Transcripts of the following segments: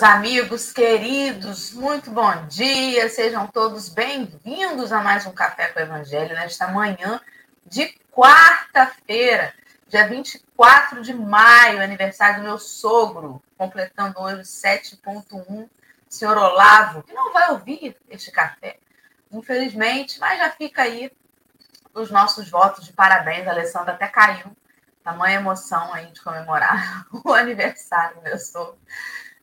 Meus amigos queridos, muito bom dia, sejam todos bem-vindos a mais um Café com o Evangelho nesta manhã de quarta-feira, dia 24 de maio, aniversário do meu sogro, completando hoje 7.1, senhor Olavo, que não vai ouvir este café, infelizmente, mas já fica aí os nossos votos de parabéns, a Alessandra até caiu tamanha emoção aí de comemorar o aniversário do meu sogro.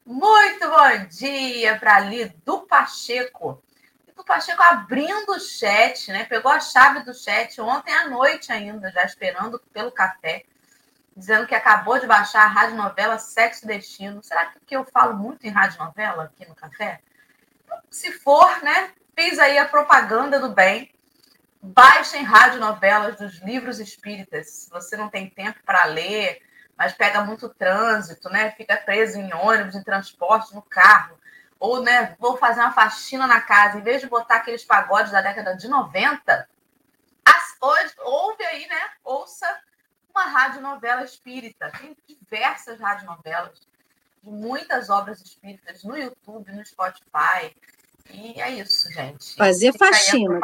Muito bom dia para Lidu Pacheco. Lidu Pacheco abrindo o chat, né? Pegou a chave do chat ontem à noite ainda, já esperando pelo café, dizendo que acabou de baixar a rádio novela Sexo Destino. Será que eu falo muito em rádio novela aqui no café? Se for, né? Fiz aí a propaganda do bem. Baixem radionovelas dos livros espíritas. Se você não tem tempo para ler, mas pega muito trânsito, né? Fica preso em ônibus, em transporte, no carro. Ou, né, vou fazer uma faxina na casa, em vez de botar aqueles pagodes da década de 90, as, ouve aí, né? Ouça uma radionovela espírita. Tem diversas radionovelas de muitas obras espíritas no YouTube, no Spotify. E é isso, gente. Fazer faxina.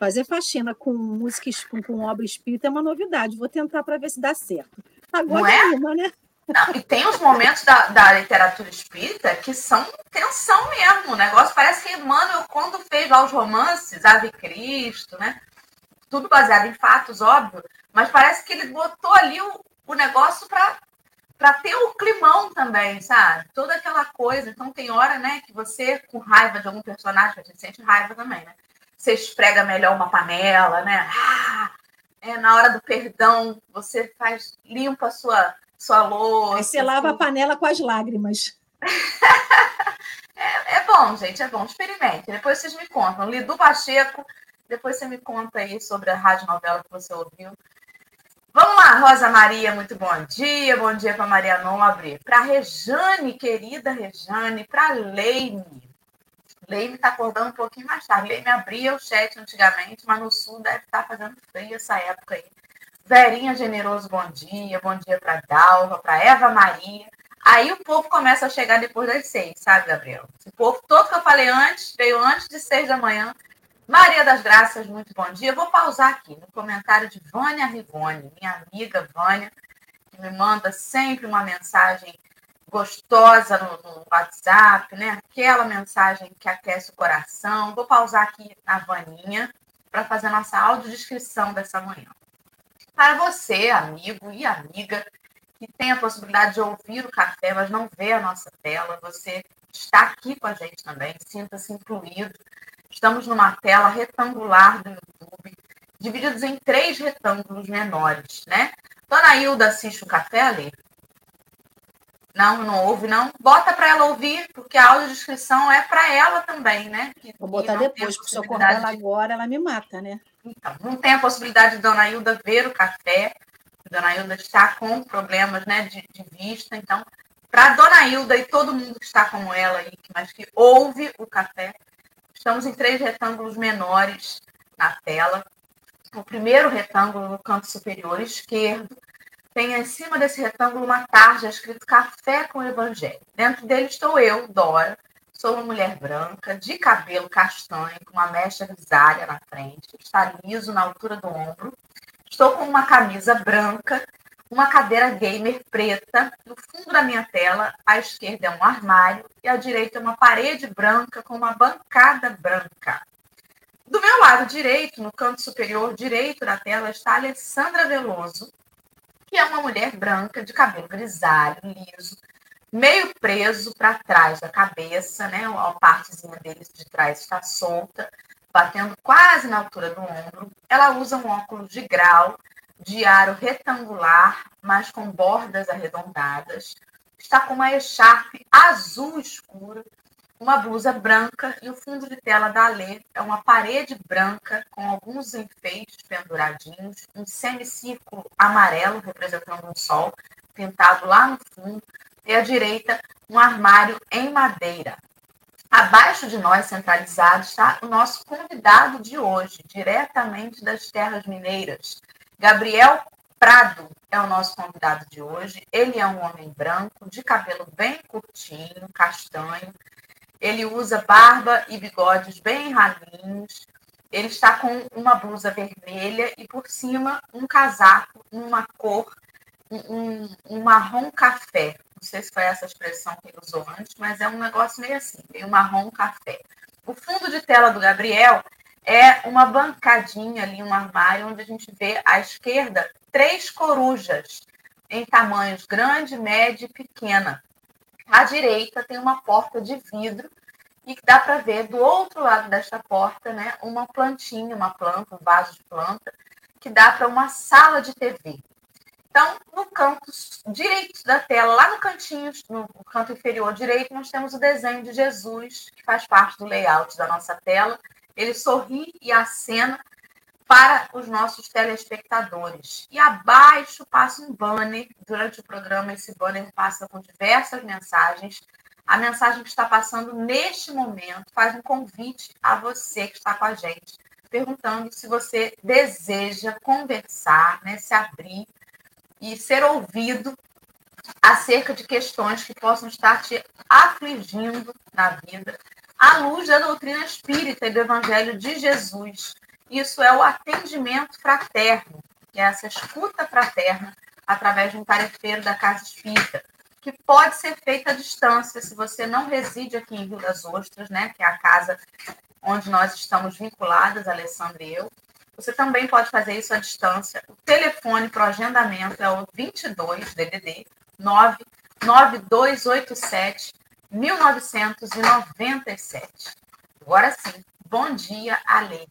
Fazer faxina com música com, com obra espírita é uma novidade. Vou tentar para ver se dá certo. Agora Não é? Uma, né? Não, e tem os momentos da, da literatura espírita que são tensão mesmo. O negócio parece que Emmanuel, quando fez lá os romances, Ave Cristo, né? Tudo baseado em fatos, óbvio, mas parece que ele botou ali o, o negócio para para ter o climão também, sabe? Toda aquela coisa. Então tem hora, né, que você, com raiva de algum personagem, a gente sente raiva também, né? Você esfrega melhor uma panela, né? Ah, é, na hora do perdão, você faz, limpa a sua, sua louça. Aí você lava a panela com as lágrimas. é, é, bom, gente, é bom. Experimente. Depois vocês me contam. Lidu Pacheco, depois você me conta aí sobre a rádio novela que você ouviu. Vamos lá, Rosa Maria, muito bom dia. Bom dia para Maria Nobre. Para Rejane, querida Rejane. Para Leime. Leime está acordando um pouquinho mais tarde. Leime abria o chat antigamente, mas no sul deve estar tá fazendo frio essa época aí. Verinha Generoso, bom dia. Bom dia para Dalva, para Eva Maria. Aí o povo começa a chegar depois das seis, sabe, Gabriel? O povo todo que eu falei antes, veio antes de seis da manhã. Maria das Graças, muito bom dia. Eu vou pausar aqui no comentário de Vânia Rivone, minha amiga Vânia, que me manda sempre uma mensagem gostosa no, no, WhatsApp, né? Aquela mensagem que aquece o coração. Vou pausar aqui a Vaninha para fazer a nossa audiodescrição dessa manhã. Para você, amigo e amiga, que tem a possibilidade de ouvir o café, mas não vê a nossa tela, você está aqui com a gente também, sinta-se incluído. Estamos numa tela retangular do YouTube, divididos em três retângulos menores, né? Dona Hilda assiste o café, ali. Não, não ouve, não. Bota para ela ouvir, porque a audiodescrição é para ela também, né? Vou botar depois, porque se eu cortar ela agora, ela me mata, né? Então, não tem a possibilidade de Dona Hilda ver o café. Dona Hilda está com problemas né, de, de vista. Então, para Dona Hilda e todo mundo que está como ela aí, mas que ouve o café, estamos em três retângulos menores na tela. O primeiro retângulo no canto superior esquerdo tem em cima desse retângulo uma tarja escrito Café com Evangelho. Dentro dele estou eu, Dora. Sou uma mulher branca, de cabelo castanho, com uma mecha grisalha na frente, está liso na altura do ombro. Estou com uma camisa branca, uma cadeira gamer preta. No fundo da minha tela, à esquerda é um armário e à direita é uma parede branca com uma bancada branca. Do meu lado direito, no canto superior direito da tela, está Alessandra Veloso, que é uma mulher branca de cabelo grisalho, liso, meio preso para trás da cabeça, né? A partezinha dele de trás está solta, batendo quase na altura do ombro. Ela usa um óculos de grau, de aro retangular, mas com bordas arredondadas. Está com uma echarpe azul escuro uma blusa branca e o fundo de tela da Alê é uma parede branca com alguns enfeites penduradinhos, um semicírculo amarelo representando um sol pintado lá no fundo e à direita um armário em madeira. Abaixo de nós, centralizado, está o nosso convidado de hoje, diretamente das terras mineiras, Gabriel Prado é o nosso convidado de hoje. Ele é um homem branco, de cabelo bem curtinho, castanho. Ele usa barba e bigodes bem ralinhos. Ele está com uma blusa vermelha e por cima um casaco, uma cor, um, um marrom café. Não sei se foi essa expressão que ele usou antes, mas é um negócio meio assim, meio marrom café. O fundo de tela do Gabriel é uma bancadinha ali, um armário, onde a gente vê à esquerda três corujas em tamanhos grande, médio e pequena. À direita tem uma porta de vidro e dá para ver do outro lado desta porta, né, uma plantinha, uma planta, um vaso de planta, que dá para uma sala de TV. Então, no canto direito da tela, lá no cantinho, no canto inferior direito, nós temos o desenho de Jesus, que faz parte do layout da nossa tela. Ele sorri e acena para os nossos telespectadores. E abaixo passa um banner. Durante o programa, esse banner passa com diversas mensagens. A mensagem que está passando neste momento faz um convite a você que está com a gente, perguntando se você deseja conversar, né, se abrir e ser ouvido acerca de questões que possam estar te afligindo na vida, à luz da doutrina espírita e do Evangelho de Jesus. Isso é o atendimento fraterno, é essa escuta fraterna através de um tarefeiro da Casa Espírita, que pode ser feita à distância, se você não reside aqui em Rio das Ostras, né, que é a casa onde nós estamos vinculadas, Alessandra e eu, você também pode fazer isso à distância. O telefone para o agendamento é o 22 DDD 99287 1997. Agora sim, bom dia, Ale.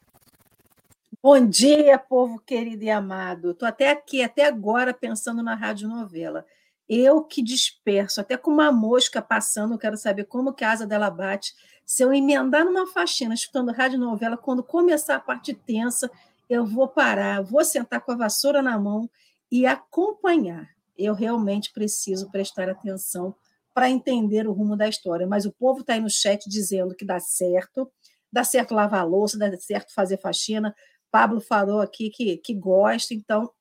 Bom dia, povo querido e amado. Estou até aqui, até agora, pensando na radionovela. Eu que disperso, até com uma mosca passando, quero saber como que a asa dela bate. Se eu emendar numa faxina, escutando radionovela, quando começar a parte tensa, eu vou parar, vou sentar com a vassoura na mão e acompanhar. Eu realmente preciso prestar atenção para entender o rumo da história. Mas o povo está aí no chat dizendo que dá certo, dá certo lavar louça, dá certo fazer faxina. Pablo falou aqui que, que gosta, então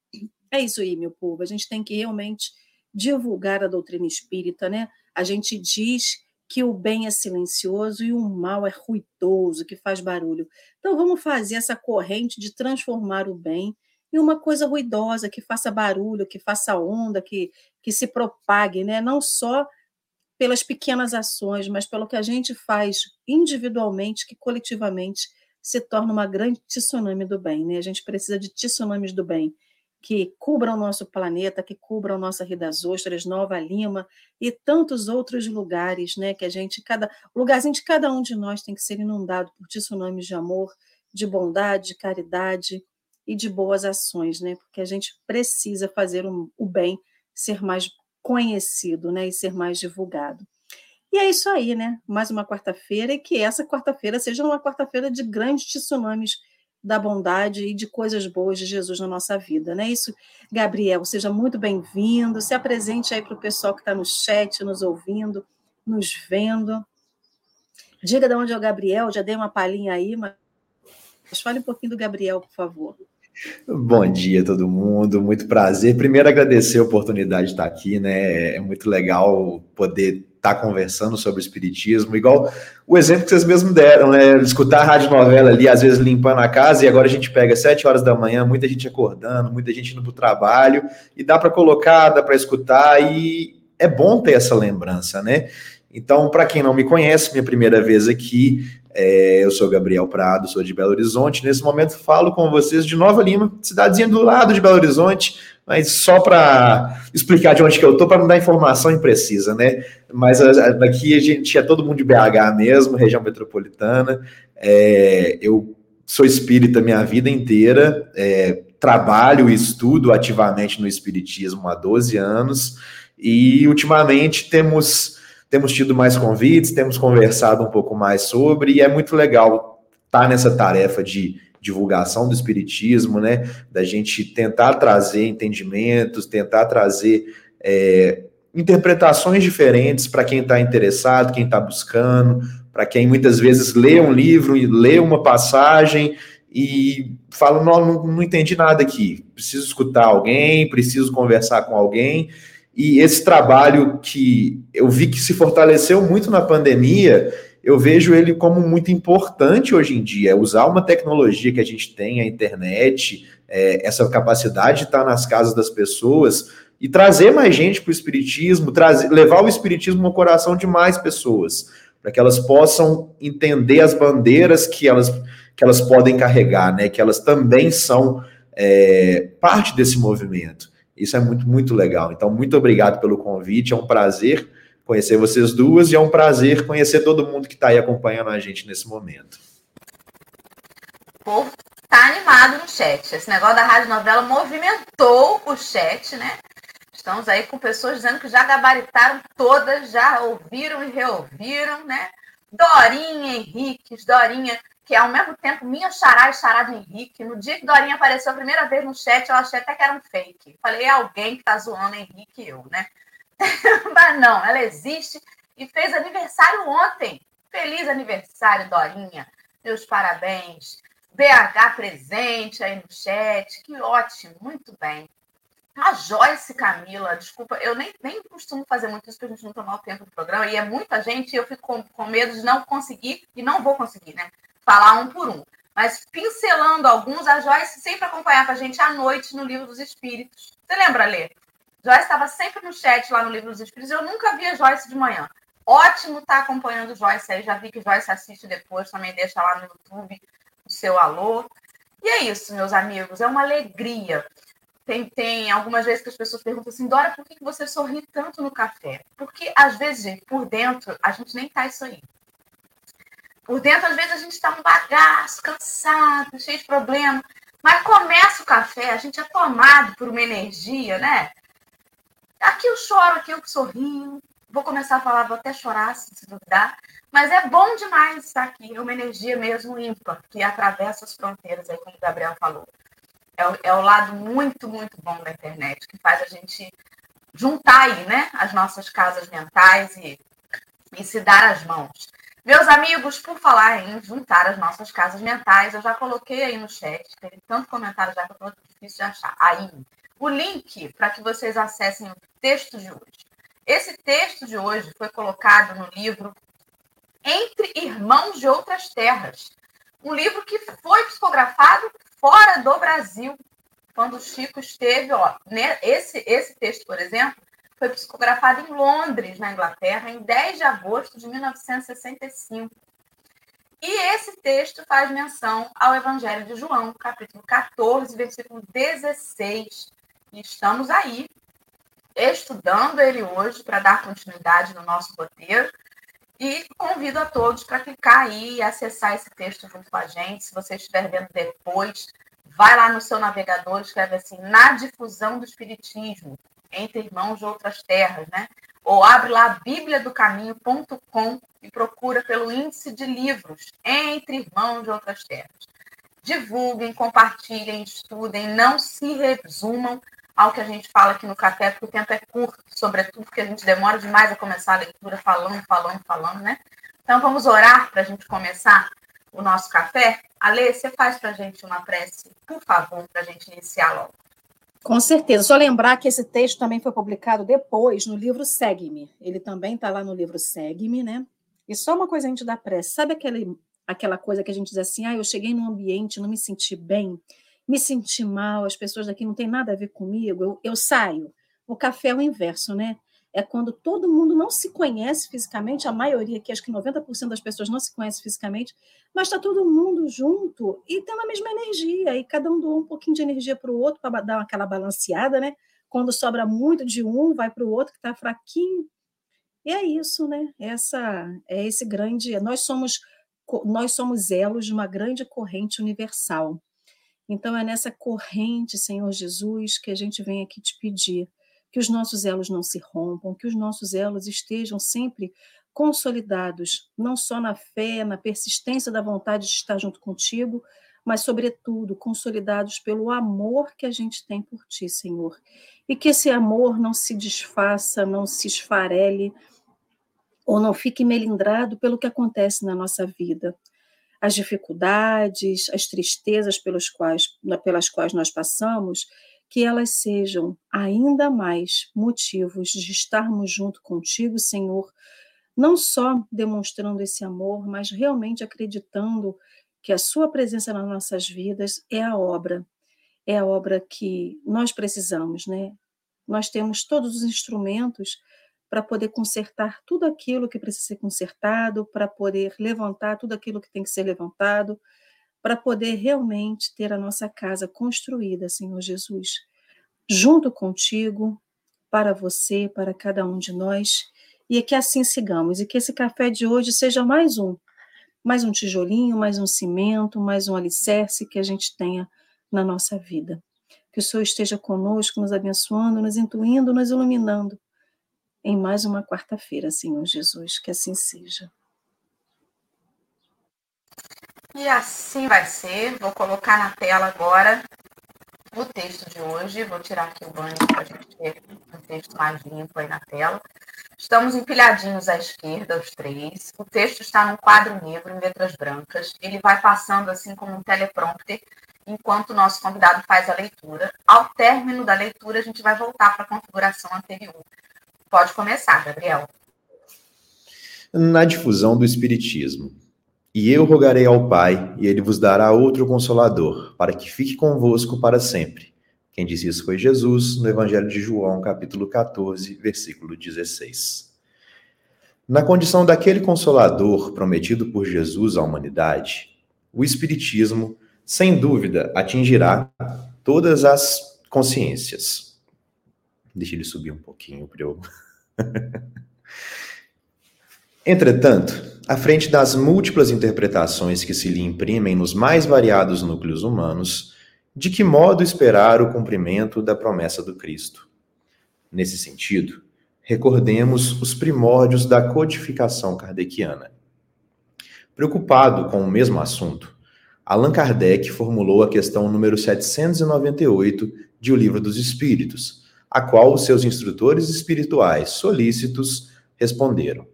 é isso aí, meu povo. A gente tem que realmente divulgar a doutrina espírita, né? A gente diz que o bem é silencioso e o mal é ruidoso, que faz barulho. Então vamos fazer essa corrente de transformar o bem em uma coisa ruidosa, que faça barulho, que faça onda, que, que se propague, né? não só pelas pequenas ações, mas pelo que a gente faz individualmente, que coletivamente se torna uma grande tsunami do bem. Né? A gente precisa de tsunamis do bem que cubram o nosso planeta, que cubram nossa Rio das Ostras, Nova Lima e tantos outros lugares, né, que a gente, cada lugarzinho de cada um de nós tem que ser inundado por tsunamis de amor, de bondade, de caridade e de boas ações, né, porque a gente precisa fazer o, o bem ser mais conhecido, né, e ser mais divulgado. É isso aí, né? Mais uma quarta-feira e que essa quarta-feira seja uma quarta-feira de grandes tsunamis da bondade e de coisas boas de Jesus na nossa vida, não é isso? Gabriel, seja muito bem-vindo, se apresente aí para o pessoal que está no chat, nos ouvindo, nos vendo. Diga de onde é o Gabriel, já dei uma palhinha aí, mas fale um pouquinho do Gabriel, por favor. Bom dia, todo mundo. Muito prazer. Primeiro, agradecer a oportunidade de estar aqui, né? É muito legal poder tá conversando sobre espiritismo, igual o exemplo que vocês mesmos deram, né? Escutar a rádio novela ali, às vezes limpando a casa, e agora a gente pega sete horas da manhã, muita gente acordando, muita gente indo para o trabalho, e dá para colocar, dá para escutar, e é bom ter essa lembrança, né? Então, para quem não me conhece, minha primeira vez aqui, é, eu sou Gabriel Prado, sou de Belo Horizonte. Nesse momento falo com vocês de Nova Lima, cidadezinha do lado de Belo Horizonte, mas só para explicar de onde que eu tô, para não dar informação imprecisa, né? Mas daqui a gente é todo mundo de BH mesmo, região metropolitana. É, eu sou espírita minha vida inteira, é, trabalho e estudo ativamente no espiritismo há 12 anos, e ultimamente temos, temos tido mais convites, temos conversado um pouco mais sobre, e é muito legal estar tá nessa tarefa de divulgação do espiritismo, né? Da gente tentar trazer entendimentos, tentar trazer é, interpretações diferentes para quem está interessado, quem está buscando, para quem muitas vezes lê um livro e lê uma passagem e falam: não, não, não entendi nada aqui, preciso escutar alguém, preciso conversar com alguém. E esse trabalho que eu vi que se fortaleceu muito na pandemia, eu vejo ele como muito importante hoje em dia. Usar uma tecnologia que a gente tem, a internet, é, essa capacidade de estar nas casas das pessoas e trazer mais gente para o Espiritismo, trazer, levar o Espiritismo no coração de mais pessoas, para que elas possam entender as bandeiras que elas, que elas podem carregar, né? que elas também são é, parte desse movimento. Isso é muito, muito legal. Então, muito obrigado pelo convite. É um prazer conhecer vocês duas e é um prazer conhecer todo mundo que está aí acompanhando a gente nesse momento. Povo está animado no chat. Esse negócio da rádio novela movimentou o chat, né? Estamos aí com pessoas dizendo que já gabaritaram todas, já ouviram e reouviram, né? Dorinha Henrique, Dorinha que é ao mesmo tempo minha xará e xará de Henrique. No dia que Dorinha apareceu a primeira vez no chat, eu achei até que era um fake. Falei, é alguém que tá zoando Henrique e eu, né? Mas não, ela existe e fez aniversário ontem. Feliz aniversário, Dorinha. Meus parabéns. BH presente aí no chat. Que ótimo, muito bem. A Joyce Camila, desculpa, eu nem, nem costumo fazer muito isso para a gente não tomar o tempo do programa, e é muita gente e eu fico com, com medo de não conseguir, e não vou conseguir, né? Falar um por um. Mas pincelando alguns, a Joyce sempre acompanhava a gente à noite no Livro dos Espíritos. Você lembra, Lê? Joyce estava sempre no chat lá no Livro dos Espíritos. Eu nunca via Joyce de manhã. Ótimo estar tá acompanhando Joyce aí. Já vi que Joyce assiste depois, também deixa lá no YouTube o seu alô. E é isso, meus amigos. É uma alegria. Tem, tem algumas vezes que as pessoas perguntam assim, Dora, por que você sorri tanto no café? Porque, às vezes, por dentro, a gente nem tá isso aí. Por dentro, às vezes, a gente está um bagaço, cansado, cheio de problema. Mas começa o café, a gente é tomado por uma energia, né? Aqui eu choro, aqui eu sorrio. Vou começar a falar, vou até chorar, se duvidar. Mas é bom demais estar aqui. É uma energia mesmo ímpar, que atravessa as fronteiras, aí como o Gabriel falou. É o, é o lado muito, muito bom da internet, que faz a gente juntar aí, né? As nossas casas mentais e, e se dar as mãos. Meus amigos, por falar em juntar as nossas casas mentais, eu já coloquei aí no chat, tem tanto comentário já que eu estou difícil de achar. Aí, o link para que vocês acessem o texto de hoje. Esse texto de hoje foi colocado no livro Entre Irmãos de Outras Terras, um livro que foi psicografado fora do Brasil, quando o Chico esteve, ó, né, esse, esse texto, por exemplo, foi psicografado em Londres, na Inglaterra, em 10 de agosto de 1965. E esse texto faz menção ao Evangelho de João, capítulo 14, versículo 16. E estamos aí estudando ele hoje para dar continuidade no nosso roteiro. E convido a todos para clicar aí e acessar esse texto junto com a gente. Se você estiver vendo depois, vai lá no seu navegador, escreve assim, na difusão do Espiritismo entre irmãos de outras terras, né? Ou abre lá bibliadocaminho.com e procura pelo índice de livros entre irmãos de outras terras. Divulguem, compartilhem, estudem, não se resumam ao que a gente fala aqui no café, porque o tempo é curto, sobretudo porque a gente demora demais a começar a leitura falando, falando, falando, né? Então vamos orar para a gente começar o nosso café. Alê, você faz para a gente uma prece, por favor, para a gente iniciar logo. Com certeza. Só lembrar que esse texto também foi publicado depois no livro Segue-me. Ele também está lá no livro Segue-me, né? E só uma coisa antes da prece. Sabe aquele, aquela coisa que a gente diz assim, ah, eu cheguei num ambiente, não me senti bem, me senti mal, as pessoas daqui não têm nada a ver comigo, eu, eu saio. O café é o inverso, né? É quando todo mundo não se conhece fisicamente, a maioria, que acho que 90% das pessoas não se conhece fisicamente, mas está todo mundo junto e tem a mesma energia, e cada um doa um pouquinho de energia para o outro para dar aquela balanceada, né? Quando sobra muito de um, vai para o outro que está fraquinho. E é isso, né? Essa é esse grande. Nós somos nós somos elos de uma grande corrente universal. Então é nessa corrente, Senhor Jesus, que a gente vem aqui te pedir que os nossos elos não se rompam, que os nossos elos estejam sempre consolidados, não só na fé, na persistência da vontade de estar junto contigo, mas, sobretudo, consolidados pelo amor que a gente tem por ti, Senhor. E que esse amor não se desfaça, não se esfarele, ou não fique melindrado pelo que acontece na nossa vida. as dificuldades, as tristezas pelas quais, pelas quais nós passamos, que elas sejam ainda mais motivos de estarmos junto contigo, Senhor, não só demonstrando esse amor, mas realmente acreditando que a Sua presença nas nossas vidas é a obra, é a obra que nós precisamos, né? Nós temos todos os instrumentos para poder consertar tudo aquilo que precisa ser consertado, para poder levantar tudo aquilo que tem que ser levantado, para poder realmente ter a nossa casa construída, Senhor Jesus, junto contigo, para você, para cada um de nós, e que assim sigamos, e que esse café de hoje seja mais um, mais um tijolinho, mais um cimento, mais um alicerce que a gente tenha na nossa vida. Que o Senhor esteja conosco, nos abençoando, nos intuindo, nos iluminando em mais uma quarta-feira, Senhor Jesus, que assim seja. E assim vai ser. Vou colocar na tela agora o texto de hoje. Vou tirar aqui o banho para a gente ter um texto mais limpo aí na tela. Estamos empilhadinhos à esquerda, os três. O texto está num quadro negro, em letras brancas. Ele vai passando assim como um teleprompter, enquanto o nosso convidado faz a leitura. Ao término da leitura, a gente vai voltar para a configuração anterior Pode começar, Gabriel. Na difusão do Espiritismo. E eu rogarei ao Pai, e ele vos dará outro consolador, para que fique convosco para sempre. Quem disse isso foi Jesus, no Evangelho de João, capítulo 14, versículo 16. Na condição daquele consolador prometido por Jesus à humanidade, o Espiritismo, sem dúvida, atingirá todas as consciências Deixa ele subir um pouquinho para eu. Entretanto, à frente das múltiplas interpretações que se lhe imprimem nos mais variados núcleos humanos, de que modo esperar o cumprimento da promessa do Cristo? Nesse sentido, recordemos os primórdios da codificação kardeciana. Preocupado com o mesmo assunto, Allan Kardec formulou a questão número 798 de O Livro dos Espíritos, a qual os seus instrutores espirituais solícitos responderam: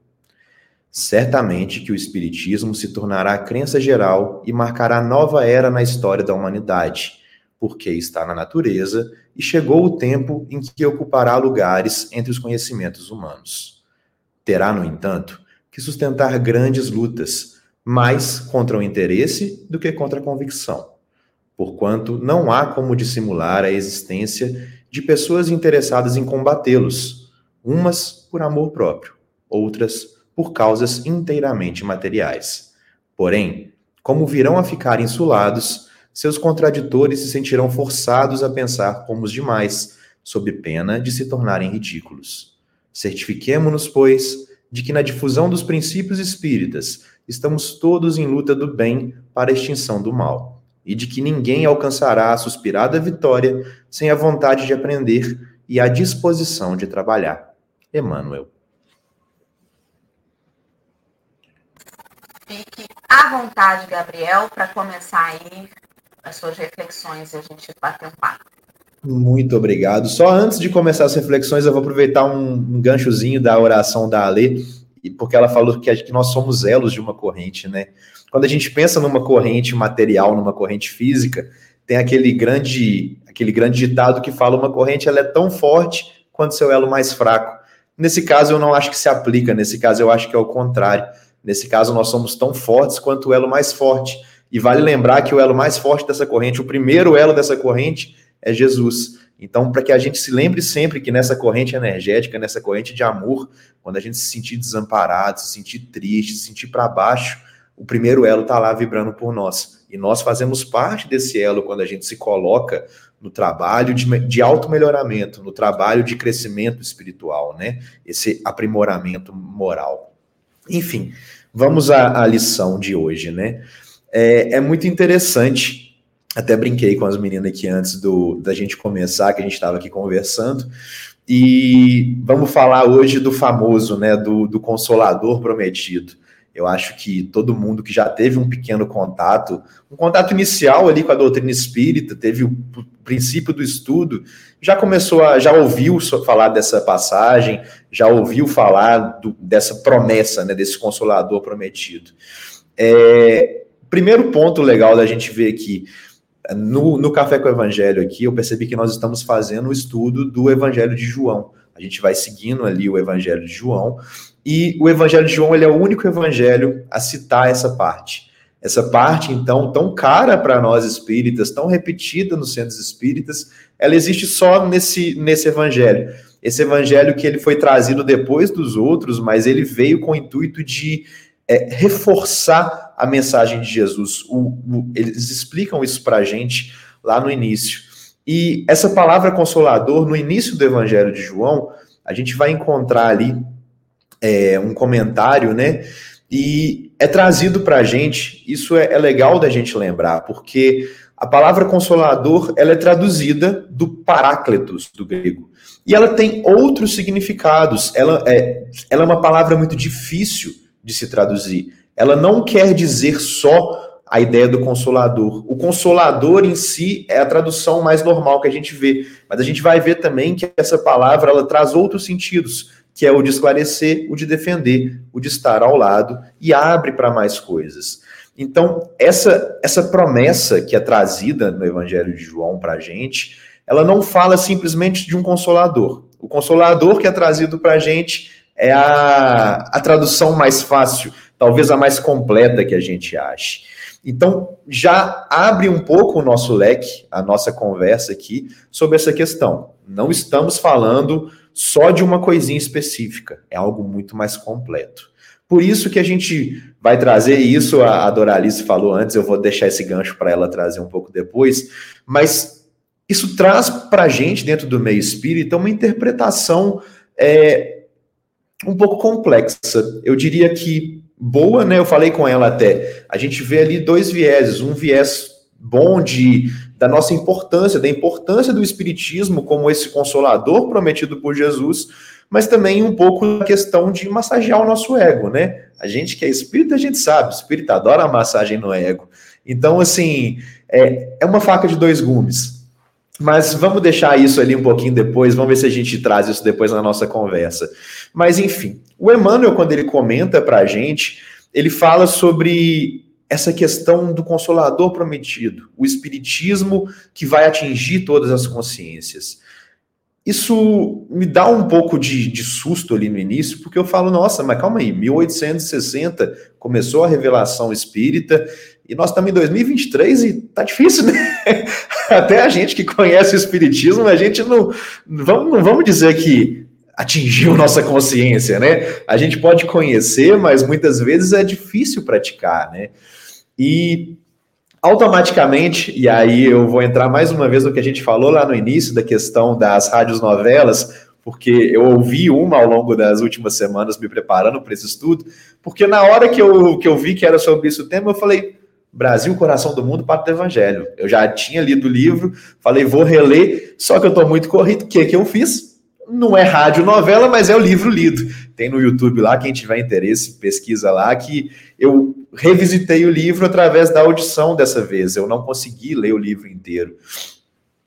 Certamente que o Espiritismo se tornará crença geral e marcará nova era na história da humanidade, porque está na natureza e chegou o tempo em que ocupará lugares entre os conhecimentos humanos. Terá, no entanto, que sustentar grandes lutas, mais contra o interesse do que contra a convicção, porquanto não há como dissimular a existência de pessoas interessadas em combatê-los, umas por amor próprio, outras por causas inteiramente materiais. Porém, como virão a ficar insulados, seus contraditores se sentirão forçados a pensar como os demais, sob pena de se tornarem ridículos. Certifiquemo-nos, pois, de que na difusão dos princípios espíritas estamos todos em luta do bem para a extinção do mal e de que ninguém alcançará a suspirada vitória sem a vontade de aprender e a disposição de trabalhar. Emmanuel. Fique à vontade, Gabriel, para começar aí as suas reflexões e a gente bater um papo. Muito obrigado. Só antes de começar as reflexões, eu vou aproveitar um, um ganchozinho da oração da Ale, porque ela falou que, que nós somos elos de uma corrente, né? Quando a gente pensa numa corrente material, numa corrente física, tem aquele grande, aquele grande ditado que fala uma corrente ela é tão forte quanto seu elo mais fraco. Nesse caso, eu não acho que se aplica, nesse caso, eu acho que é o contrário. Nesse caso, nós somos tão fortes quanto o elo mais forte. E vale lembrar que o elo mais forte dessa corrente, o primeiro elo dessa corrente, é Jesus. Então, para que a gente se lembre sempre que nessa corrente energética, nessa corrente de amor, quando a gente se sentir desamparado, se sentir triste, se sentir para baixo, o primeiro elo está lá vibrando por nós. E nós fazemos parte desse elo quando a gente se coloca no trabalho de, de auto-melhoramento, no trabalho de crescimento espiritual, né? Esse aprimoramento moral. Enfim, vamos à, à lição de hoje, né? É, é, muito interessante. Até brinquei com as meninas aqui antes do, da gente começar, que a gente estava aqui conversando. E vamos falar hoje do famoso, né? Do, do consolador prometido. Eu acho que todo mundo que já teve um pequeno contato, um contato inicial ali com a doutrina espírita, teve o princípio do estudo, já começou a, já ouviu falar dessa passagem, já ouviu falar do, dessa promessa, né, desse consolador prometido. É, primeiro ponto legal da gente ver aqui, no, no Café com o Evangelho aqui, eu percebi que nós estamos fazendo o estudo do Evangelho de João. A gente vai seguindo ali o Evangelho de João, e o Evangelho de João ele é o único evangelho a citar essa parte. Essa parte, então, tão cara para nós espíritas, tão repetida nos centros espíritas, ela existe só nesse, nesse evangelho. Esse evangelho que ele foi trazido depois dos outros, mas ele veio com o intuito de é, reforçar a mensagem de Jesus. O, o, eles explicam isso para a gente lá no início. E essa palavra consolador, no início do Evangelho de João, a gente vai encontrar ali é, um comentário, né? E é trazido para a gente, isso é, é legal da gente lembrar, porque a palavra consolador ela é traduzida do parácletos do grego. E ela tem outros significados. Ela é, ela é uma palavra muito difícil de se traduzir. Ela não quer dizer só a ideia do consolador. O consolador em si é a tradução mais normal que a gente vê, mas a gente vai ver também que essa palavra ela traz outros sentidos, que é o de esclarecer, o de defender, o de estar ao lado e abre para mais coisas. Então, essa essa promessa que é trazida no Evangelho de João para a gente, ela não fala simplesmente de um consolador. O consolador que é trazido para a gente é a, a tradução mais fácil, talvez a mais completa que a gente ache. Então, já abre um pouco o nosso leque, a nossa conversa aqui, sobre essa questão. Não estamos falando só de uma coisinha específica, é algo muito mais completo. Por isso que a gente vai trazer isso, a Doralice falou antes, eu vou deixar esse gancho para ela trazer um pouco depois, mas isso traz para a gente, dentro do meio espírita, uma interpretação é, um pouco complexa. Eu diria que boa, né? Eu falei com ela até. A gente vê ali dois vieses, um viés bom de da nossa importância, da importância do espiritismo como esse consolador prometido por Jesus, mas também um pouco da questão de massagear o nosso ego, né? A gente que é espírita, a gente sabe, o espírito adora a massagem no ego. Então, assim, é, é uma faca de dois gumes. Mas vamos deixar isso ali um pouquinho depois, vamos ver se a gente traz isso depois na nossa conversa. Mas enfim, o Emmanuel, quando ele comenta para a gente, ele fala sobre essa questão do consolador prometido, o espiritismo que vai atingir todas as consciências. Isso me dá um pouco de, de, susto ali no início, porque eu falo, nossa, mas calma aí, 1860 começou a revelação espírita, e nós estamos em 2023 e tá difícil, né? Até a gente que conhece o espiritismo, a gente não, vamos, não vamos dizer que atingiu nossa consciência, né? A gente pode conhecer, mas muitas vezes é difícil praticar, né? E automaticamente, e aí eu vou entrar mais uma vez no que a gente falou lá no início da questão das rádios novelas, porque eu ouvi uma ao longo das últimas semanas me preparando para esse estudo, porque na hora que eu, que eu vi que era sobre isso o tema, eu falei, Brasil, Coração do Mundo, Pato do Evangelho. Eu já tinha lido o livro, falei, vou reler, só que eu estou muito corrido. O que, que eu fiz? Não é rádio novela, mas é o livro lido. Tem no YouTube lá, quem tiver interesse, pesquisa lá, que eu revisitei o livro através da audição dessa vez. Eu não consegui ler o livro inteiro.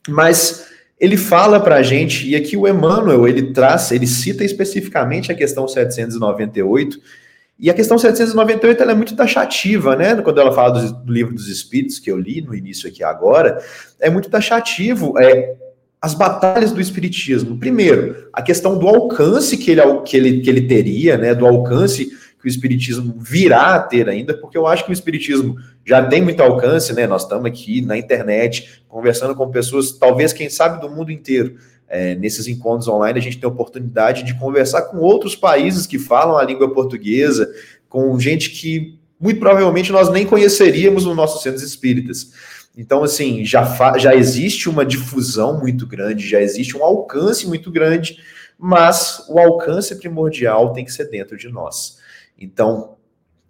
Mas ele fala para a gente, e aqui o Emmanuel, ele traz, ele cita especificamente a questão 798, e a questão 798 ela é muito taxativa, né? Quando ela fala do, livro dos Espíritos, que eu li no início aqui agora, é muito taxativo. É, as batalhas do Espiritismo. Primeiro, a questão do alcance que ele, que ele, que ele teria, né? Do alcance o Espiritismo virá a ter ainda, porque eu acho que o Espiritismo já tem muito alcance, né? Nós estamos aqui na internet conversando com pessoas, talvez, quem sabe, do mundo inteiro. É, nesses encontros online, a gente tem a oportunidade de conversar com outros países que falam a língua portuguesa, com gente que muito provavelmente nós nem conheceríamos no nossos centros espíritas. Então, assim, já, já existe uma difusão muito grande, já existe um alcance muito grande, mas o alcance primordial tem que ser dentro de nós. Então,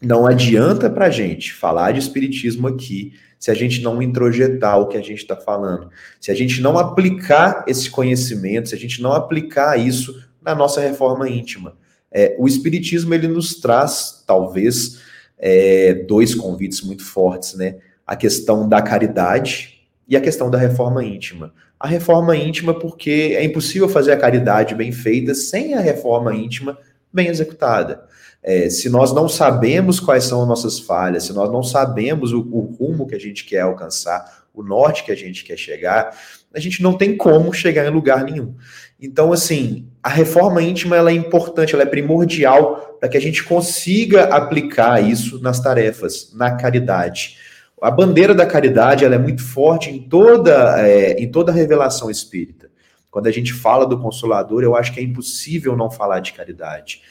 não adianta para a gente falar de espiritismo aqui se a gente não introjetar o que a gente está falando, se a gente não aplicar esse conhecimento, se a gente não aplicar isso na nossa reforma íntima. É, o Espiritismo ele nos traz, talvez, é, dois convites muito fortes, né? A questão da caridade e a questão da reforma íntima. A reforma íntima, porque é impossível fazer a caridade bem feita sem a reforma íntima bem executada. É, se nós não sabemos quais são as nossas falhas, se nós não sabemos o, o rumo que a gente quer alcançar, o norte que a gente quer chegar, a gente não tem como chegar em lugar nenhum. Então, assim, a reforma íntima ela é importante, ela é primordial para que a gente consiga aplicar isso nas tarefas, na caridade. A bandeira da caridade ela é muito forte em toda, é, em toda a revelação espírita. Quando a gente fala do Consolador, eu acho que é impossível não falar de caridade.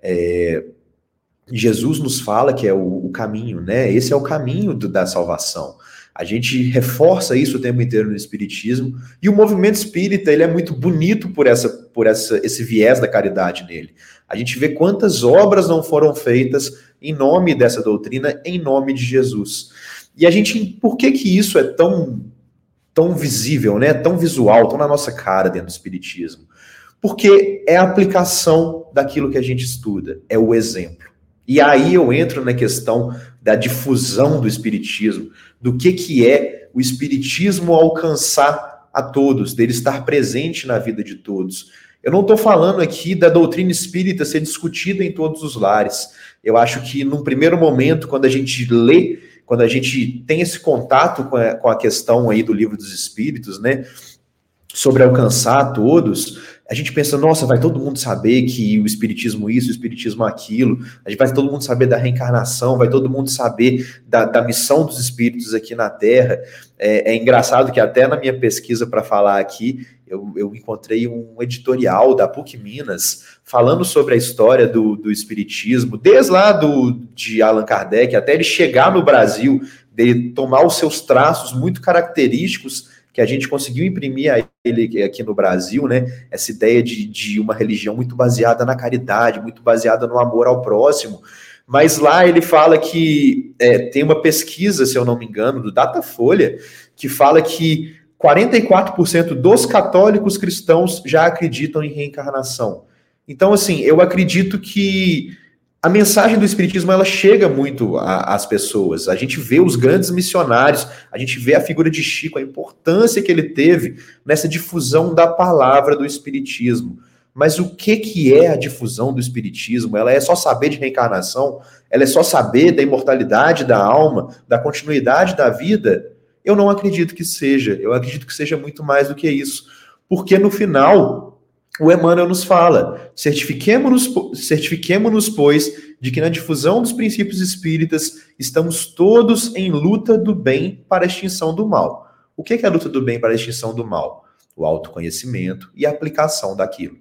É, Jesus nos fala que é o, o, caminho, né? Esse é o caminho do, da salvação. A gente reforça isso o tempo inteiro no espiritismo e o movimento espírita ele é muito bonito por essa por essa esse viés da caridade nele. A gente vê quantas obras não foram feitas em nome dessa doutrina, em nome de Jesus. E a gente, por que que isso é tão tão visível, né? Tão visual, tão na nossa cara dentro do espiritismo? Porque é a aplicação daquilo que a gente estuda, é o exemplo. E aí eu entro na questão da difusão do espiritismo, do que, que é o espiritismo alcançar a todos, dele estar presente na vida de todos. Eu não estou falando aqui da doutrina espírita ser discutida em todos os lares. Eu acho que, num primeiro momento, quando a gente lê, quando a gente tem esse contato com a, com a questão aí do livro dos espíritos, né, sobre alcançar a todos, a gente pensa, nossa, vai todo mundo saber que o espiritismo isso, o espiritismo aquilo, a gente vai todo mundo saber da reencarnação, vai todo mundo saber da, da missão dos espíritos aqui na Terra. É, é engraçado que até na minha pesquisa para falar aqui, eu, eu, encontrei um editorial da PUC Minas falando sobre a história do, do espiritismo, desde lá do, de Allan Kardec até ele chegar no Brasil, de tomar os seus traços muito característicos que a gente conseguiu imprimir a ele aqui no Brasil, né? Essa ideia de, de uma religião muito baseada na caridade, muito baseada no amor ao próximo. Mas lá ele fala que é, tem uma pesquisa, se eu não me engano, do Datafolha, que fala que 44% dos católicos cristãos já acreditam em reencarnação. Então, assim, eu acredito que a mensagem do espiritismo ela chega muito às pessoas. A gente vê os grandes missionários, a gente vê a figura de Chico, a importância que ele teve nessa difusão da palavra do espiritismo. Mas o que que é a difusão do espiritismo? Ela é só saber de reencarnação? Ela é só saber da imortalidade da alma, da continuidade da vida? Eu não acredito que seja. Eu acredito que seja muito mais do que isso. Porque no final, o Emmanuel nos fala: certifiquemos-nos, certifiquemos-nos, pois, de que na difusão dos princípios espíritas estamos todos em luta do bem para a extinção do mal. O que é a luta do bem para a extinção do mal? O autoconhecimento e a aplicação daquilo.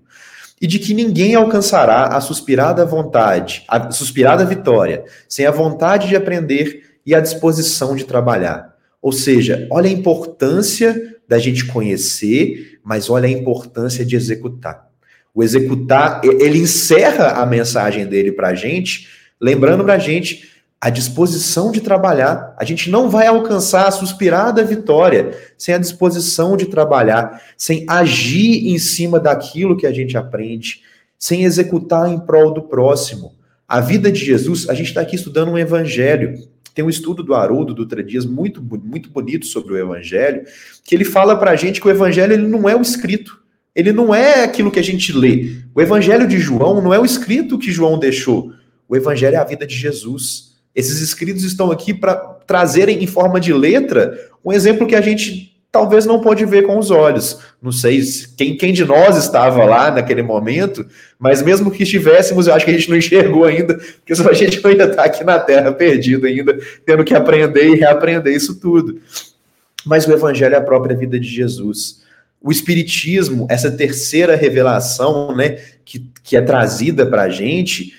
E de que ninguém alcançará a suspirada vontade, a suspirada vitória, sem a vontade de aprender e a disposição de trabalhar. Ou seja, olha a importância da gente conhecer mas olha a importância de executar. O executar, ele encerra a mensagem dele para a gente, lembrando para a gente a disposição de trabalhar. A gente não vai alcançar a suspirada vitória sem a disposição de trabalhar, sem agir em cima daquilo que a gente aprende, sem executar em prol do próximo. A vida de Jesus, a gente está aqui estudando um evangelho. Tem um estudo do Haroldo Dutra Dias muito, muito bonito sobre o Evangelho, que ele fala para a gente que o Evangelho ele não é o escrito, ele não é aquilo que a gente lê. O Evangelho de João não é o escrito que João deixou. O Evangelho é a vida de Jesus. Esses escritos estão aqui para trazerem em forma de letra um exemplo que a gente talvez não pode ver com os olhos. Não sei quem, quem de nós estava lá naquele momento, mas mesmo que estivéssemos, eu acho que a gente não enxergou ainda, porque a gente ainda está aqui na Terra perdido ainda, tendo que aprender e reaprender isso tudo. Mas o Evangelho é a própria vida de Jesus. O Espiritismo, essa terceira revelação né, que, que é trazida para a gente,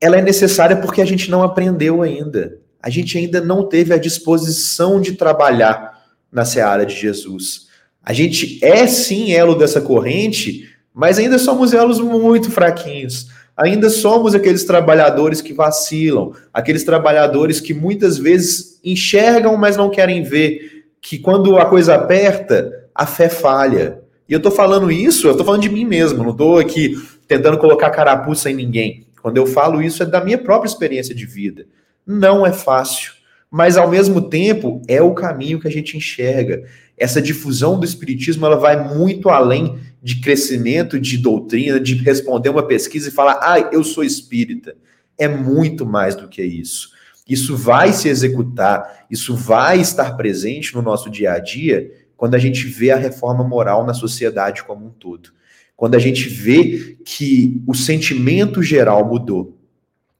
ela é necessária porque a gente não aprendeu ainda. A gente ainda não teve a disposição de trabalhar na seara de Jesus. A gente é sim elo dessa corrente, mas ainda somos elos muito fraquinhos. Ainda somos aqueles trabalhadores que vacilam, aqueles trabalhadores que muitas vezes enxergam, mas não querem ver, que quando a coisa aperta, a fé falha. E eu estou falando isso, eu estou falando de mim mesmo, não estou aqui tentando colocar carapuça em ninguém. Quando eu falo isso, é da minha própria experiência de vida. Não é fácil mas ao mesmo tempo é o caminho que a gente enxerga. Essa difusão do espiritismo ela vai muito além de crescimento de doutrina, de responder uma pesquisa e falar, ah, eu sou espírita. É muito mais do que isso. Isso vai se executar, isso vai estar presente no nosso dia a dia quando a gente vê a reforma moral na sociedade como um todo. Quando a gente vê que o sentimento geral mudou.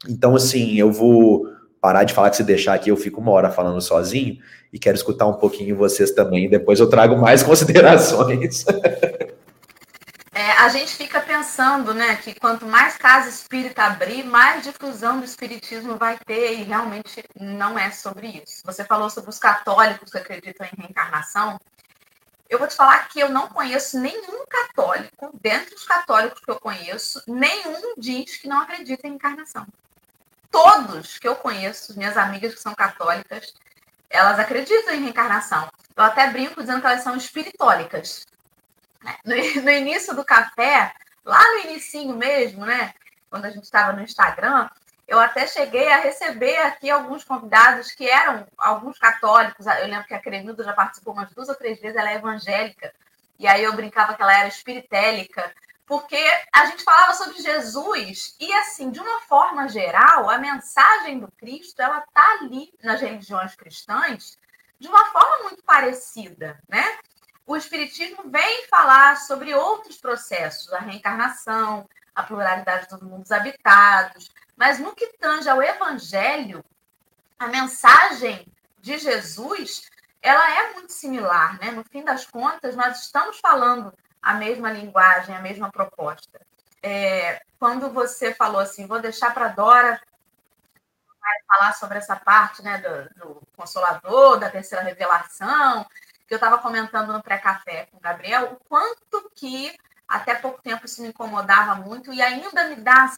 Então, assim, eu vou parar de falar que se deixar aqui eu fico uma hora falando sozinho e quero escutar um pouquinho vocês também. Depois eu trago mais considerações. É, a gente fica pensando, né, que quanto mais casa espírita abrir, mais difusão do espiritismo vai ter, e realmente não é sobre isso. Você falou sobre os católicos que acreditam em reencarnação. Eu vou te falar que eu não conheço nenhum católico, dentre os católicos que eu conheço, nenhum diz que não acredita em encarnação. Todos que eu conheço, minhas amigas que são católicas, elas acreditam em reencarnação. Eu até brinco dizendo que elas são espiritólicas. No, no início do café, lá no inicinho mesmo, né? Quando a gente estava no Instagram, eu até cheguei a receber aqui alguns convidados que eram alguns católicos. Eu lembro que a Cremilda já participou umas duas ou três vezes, ela é evangélica. E aí eu brincava que ela era espiritélica, porque a gente falava sobre Jesus e, assim, de uma forma geral, a mensagem do Cristo, ela está ali nas religiões cristãs de uma forma muito parecida, né? o Espiritismo vem falar sobre outros processos, a reencarnação, a pluralidade dos mundos habitados, mas no que tange ao Evangelho, a mensagem de Jesus, ela é muito similar, né? No fim das contas, nós estamos falando a mesma linguagem, a mesma proposta. É, quando você falou assim, vou deixar para Dora falar sobre essa parte né, do, do Consolador, da terceira revelação, que eu estava comentando no pré-café com o Gabriel, o quanto que até pouco tempo isso me incomodava muito e ainda me dá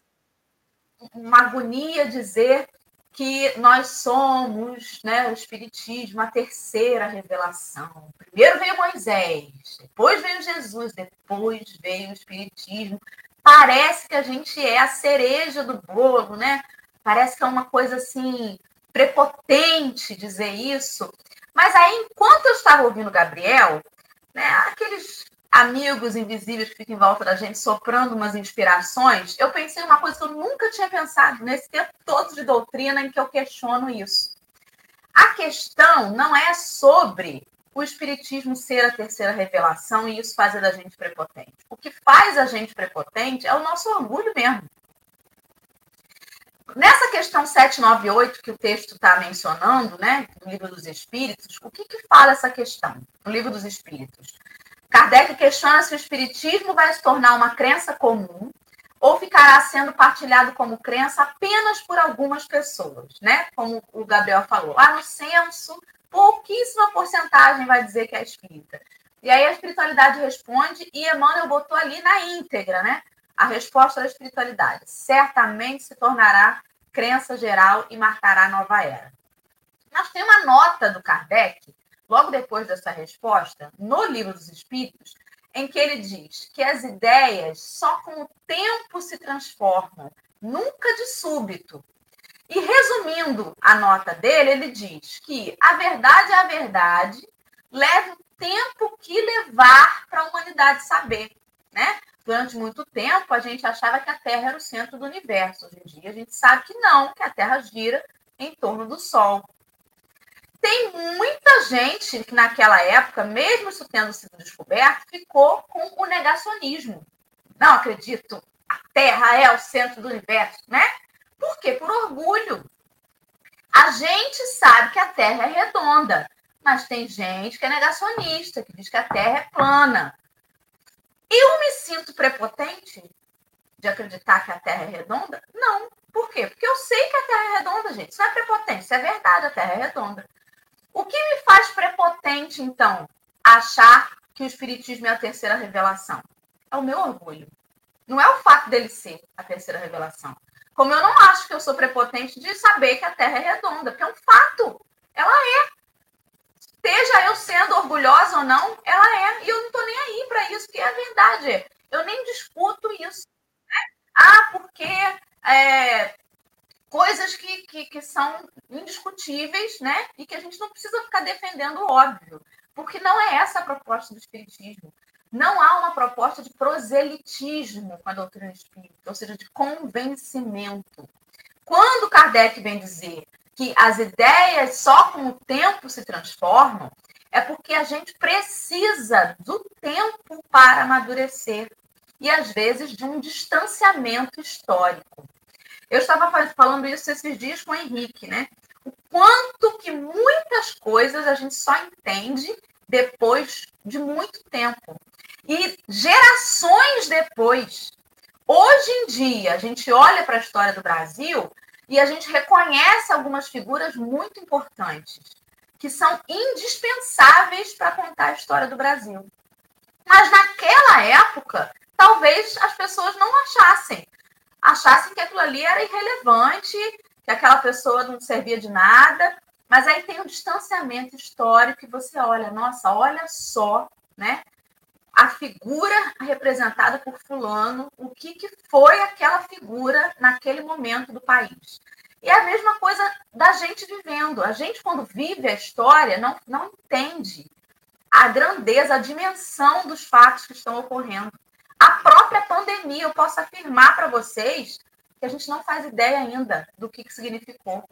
uma agonia dizer que nós somos né, o Espiritismo, a terceira revelação. Primeiro veio Moisés, depois veio Jesus, depois veio o Espiritismo. Parece que a gente é a cereja do bolo, né? Parece que é uma coisa assim prepotente dizer isso. Mas aí, enquanto eu estava ouvindo o Gabriel, né, aqueles amigos invisíveis que ficam em volta da gente soprando umas inspirações, eu pensei uma coisa que eu nunca tinha pensado nesse tempo todo de doutrina em que eu questiono isso. A questão não é sobre o Espiritismo ser a terceira revelação e isso fazer da gente prepotente. O que faz a gente prepotente é o nosso orgulho mesmo. Nessa questão 798 que o texto está mencionando, né, no livro dos Espíritos, o que, que fala essa questão no livro dos Espíritos? Kardec questiona se o Espiritismo vai se tornar uma crença comum ou ficará sendo partilhado como crença apenas por algumas pessoas, né? Como o Gabriel falou, lá no censo, pouquíssima porcentagem vai dizer que é espírita. E aí a espiritualidade responde e Emmanuel botou ali na íntegra, né? A resposta da espiritualidade certamente se tornará crença geral e marcará a nova era. Mas tem uma nota do Kardec, logo depois dessa resposta, no Livro dos Espíritos, em que ele diz que as ideias só com o tempo se transformam, nunca de súbito. E resumindo a nota dele, ele diz que a verdade é a verdade, leva o tempo que levar para a humanidade saber, né? durante muito tempo, a gente achava que a Terra era o centro do universo. Hoje em dia, a gente sabe que não, que a Terra gira em torno do Sol. Tem muita gente que, naquela época, mesmo isso tendo sido descoberto, ficou com o negacionismo. Não acredito, a Terra é o centro do universo, né? Por quê? Por orgulho. A gente sabe que a Terra é redonda, mas tem gente que é negacionista, que diz que a Terra é plana. Eu me sinto prepotente de acreditar que a Terra é redonda? Não. Por quê? Porque eu sei que a Terra é redonda, gente. Isso não é prepotente, isso é verdade, a Terra é redonda. O que me faz prepotente, então, achar que o Espiritismo é a terceira revelação? É o meu orgulho. Não é o fato dele ser a terceira revelação. Como eu não acho que eu sou prepotente de saber que a Terra é redonda, porque é um fato. Ela é esteja eu sendo orgulhosa ou não, ela é. E eu não estou nem aí para isso, que é a verdade. Eu nem discuto isso. Né? Ah, porque é, coisas que, que, que, são indiscutíveis, né? E que a gente não precisa ficar defendendo o óbvio. Porque não é essa a proposta do Espiritismo. não há uma proposta de proselitismo com a doutrina espírita, ou seja, de convencimento. Quando Kardec vem dizer que as ideias só com o tempo se transformam, é porque a gente precisa do tempo para amadurecer e às vezes de um distanciamento histórico. Eu estava falando isso esses dias com o Henrique, né? O quanto que muitas coisas a gente só entende depois de muito tempo. E gerações depois. Hoje em dia, a gente olha para a história do Brasil e a gente reconhece algumas figuras muito importantes, que são indispensáveis para contar a história do Brasil. Mas naquela época, talvez as pessoas não achassem. Achassem que aquilo ali era irrelevante, que aquela pessoa não servia de nada. Mas aí tem um distanciamento histórico e você olha, nossa, olha só, né? A figura representada por fulano, o que, que foi aquela figura naquele momento do país. E é a mesma coisa da gente vivendo. A gente, quando vive a história, não, não entende a grandeza, a dimensão dos fatos que estão ocorrendo. A própria pandemia, eu posso afirmar para vocês que a gente não faz ideia ainda do que, que significou.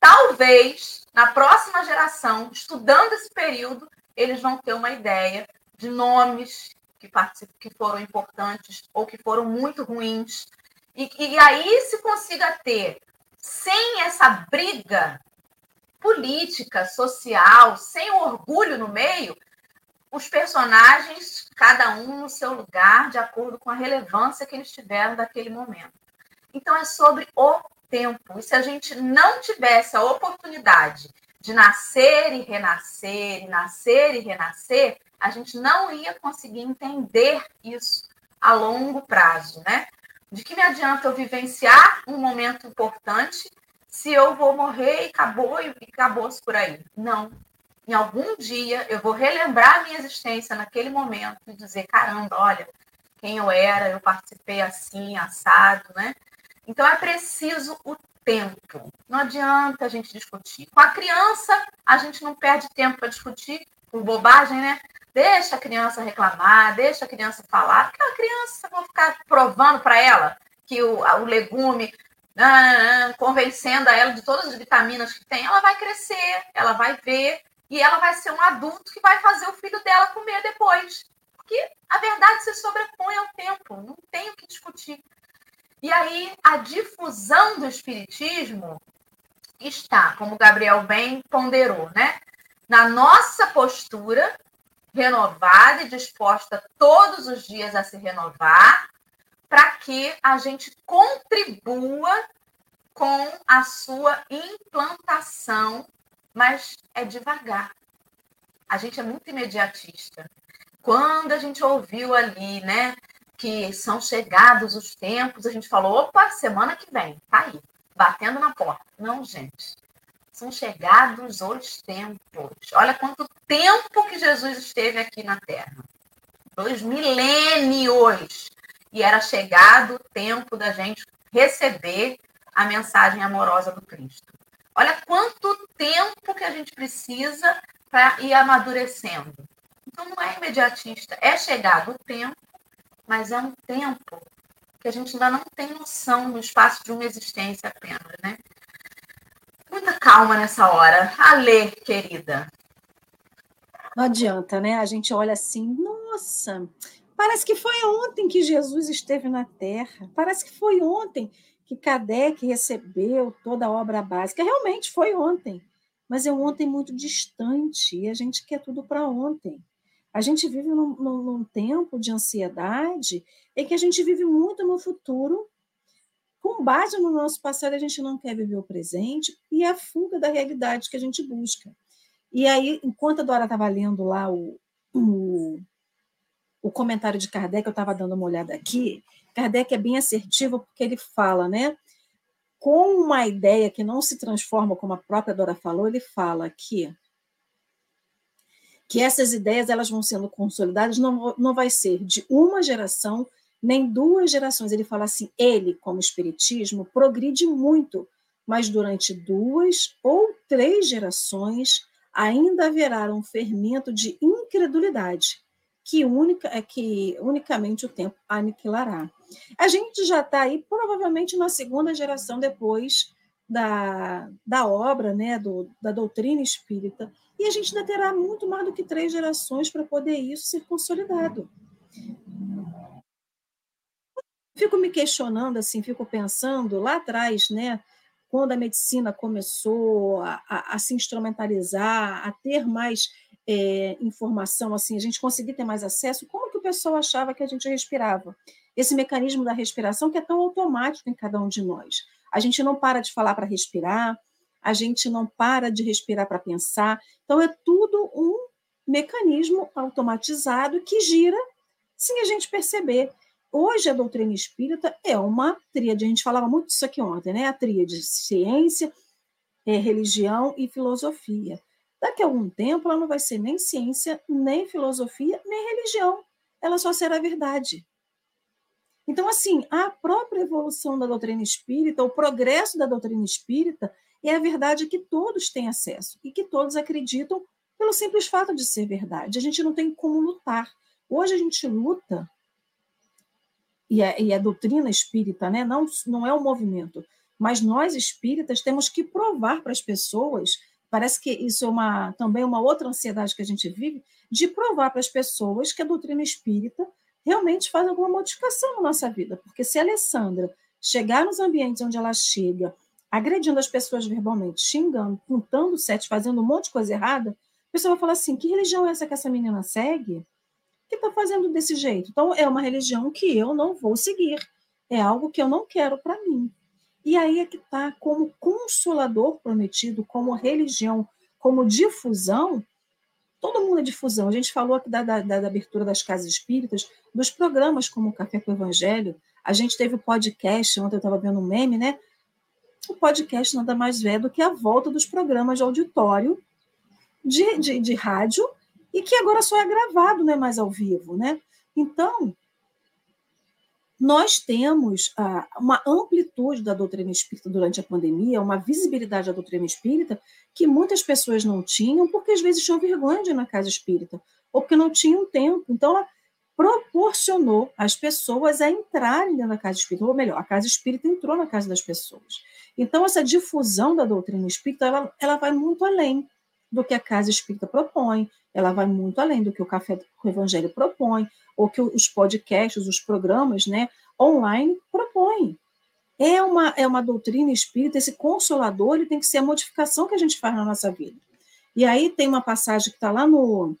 Talvez, na próxima geração, estudando esse período, eles vão ter uma ideia de nomes que, que foram importantes ou que foram muito ruins. E, e aí se consiga ter, sem essa briga política, social, sem o orgulho no meio, os personagens, cada um no seu lugar, de acordo com a relevância que eles tiveram daquele momento. Então, é sobre o tempo. E se a gente não tivesse a oportunidade de nascer e renascer, e nascer e renascer, a gente não ia conseguir entender isso a longo prazo, né? De que me adianta eu vivenciar um momento importante se eu vou morrer e acabou e acabou-se por aí? Não. Em algum dia eu vou relembrar a minha existência naquele momento e dizer: caramba, olha, quem eu era, eu participei assim, assado, né? Então é preciso o tempo. Não adianta a gente discutir. Com a criança, a gente não perde tempo para discutir por bobagem, né? Deixa a criança reclamar, deixa a criança falar, porque a criança, vou ficar provando para ela que o, o legume, convencendo a ela de todas as vitaminas que tem, ela vai crescer, ela vai ver e ela vai ser um adulto que vai fazer o filho dela comer depois. Porque a verdade se sobrepõe ao tempo, não tem o que discutir. E aí, a difusão do espiritismo está, como o Gabriel bem ponderou, né? Na nossa postura renovada e disposta todos os dias a se renovar, para que a gente contribua com a sua implantação, mas é devagar. A gente é muito imediatista. Quando a gente ouviu ali, né, que são chegados os tempos, a gente falou, opa, semana que vem, tá aí, batendo na porta. Não, gente, são chegados os tempos. Olha quanto tempo que Jesus esteve aqui na Terra. Dois milênios. E era chegado o tempo da gente receber a mensagem amorosa do Cristo. Olha quanto tempo que a gente precisa para ir amadurecendo. Então não é imediatista, é chegado o tempo mas é um tempo que a gente ainda não tem noção no espaço de uma existência apenas, né? Muita calma nessa hora. Alê, querida. Não adianta, né? A gente olha assim, nossa, parece que foi ontem que Jesus esteve na Terra. Parece que foi ontem que Kardec recebeu toda a obra básica. Realmente foi ontem, mas é um ontem muito distante e a gente quer tudo para ontem. A gente vive num, num, num, tempo de ansiedade em que a gente vive muito no futuro, com base no nosso passado, a gente não quer viver o presente e é a fuga da realidade que a gente busca. E aí, enquanto a Dora estava lendo lá o, o, o comentário de Kardec, eu estava dando uma olhada aqui, Kardec é bem assertivo porque ele fala, né? Com uma ideia que não se transforma, como a própria Dora falou, ele fala que que essas ideias elas vão sendo consolidadas, não, não vai ser de uma geração nem duas gerações. Ele fala assim: ele, como espiritismo, progride muito, mas durante duas ou três gerações ainda haverá um fermento de incredulidade, que, única, é que unicamente o tempo aniquilará. A gente já está aí, provavelmente, na segunda geração depois da, da obra, né, do, da doutrina espírita, e a gente ainda terá muito mais do que três gerações para poder isso ser consolidado. Fico me questionando, assim, fico pensando lá atrás, né, quando a medicina começou a, a, a se instrumentalizar, a ter mais é, informação, assim, a gente conseguir ter mais acesso, como que o pessoal achava que a gente respirava? Esse mecanismo da respiração que é tão automático em cada um de nós. A gente não para de falar para respirar, a gente não para de respirar para pensar. Então, é tudo um mecanismo automatizado que gira sem a gente perceber. Hoje, a doutrina espírita é uma tríade, a gente falava muito disso aqui ontem, né? A tríade ciência, é, religião e filosofia. Daqui a algum tempo, ela não vai ser nem ciência, nem filosofia, nem religião. Ela só será verdade. Então, assim, a própria evolução da doutrina espírita, o progresso da doutrina espírita, é a verdade que todos têm acesso e que todos acreditam pelo simples fato de ser verdade. A gente não tem como lutar. Hoje a gente luta, e a, e a doutrina espírita né, não, não é um movimento, mas nós espíritas temos que provar para as pessoas Parece que isso é uma, também uma outra ansiedade que a gente vive, de provar para as pessoas que a doutrina espírita realmente faz alguma modificação na nossa vida. Porque se a Alessandra chegar nos ambientes onde ela chega, agredindo as pessoas verbalmente, xingando, pintando sete, fazendo um monte de coisa errada, a pessoa vai falar assim: que religião é essa que essa menina segue? Que está fazendo desse jeito? Então, é uma religião que eu não vou seguir. É algo que eu não quero para mim. E aí é que está, como consolador prometido, como religião, como difusão, todo mundo é difusão. A gente falou aqui da, da, da abertura das casas espíritas, dos programas como o Café com o Evangelho. A gente teve o podcast, ontem eu estava vendo um meme, né? O podcast nada mais é do que a volta dos programas de auditório de, de, de rádio e que agora só é gravado, não é mais ao vivo, né? Então, nós temos ah, uma amplitude da doutrina espírita durante a pandemia, uma visibilidade da doutrina espírita que muitas pessoas não tinham, porque às vezes tinham vergonha de ir na casa espírita, ou porque não tinham tempo. Então, ela proporcionou as pessoas a entrarem da casa espírita, ou melhor, a casa espírita entrou na casa das pessoas. Então, essa difusão da doutrina espírita, ela, ela vai muito além do que a casa espírita propõe, ela vai muito além do que o Café com o Evangelho propõe, ou que os podcasts, os programas né, online propõem. É uma, é uma doutrina espírita, esse consolador ele tem que ser a modificação que a gente faz na nossa vida. E aí tem uma passagem que está lá no,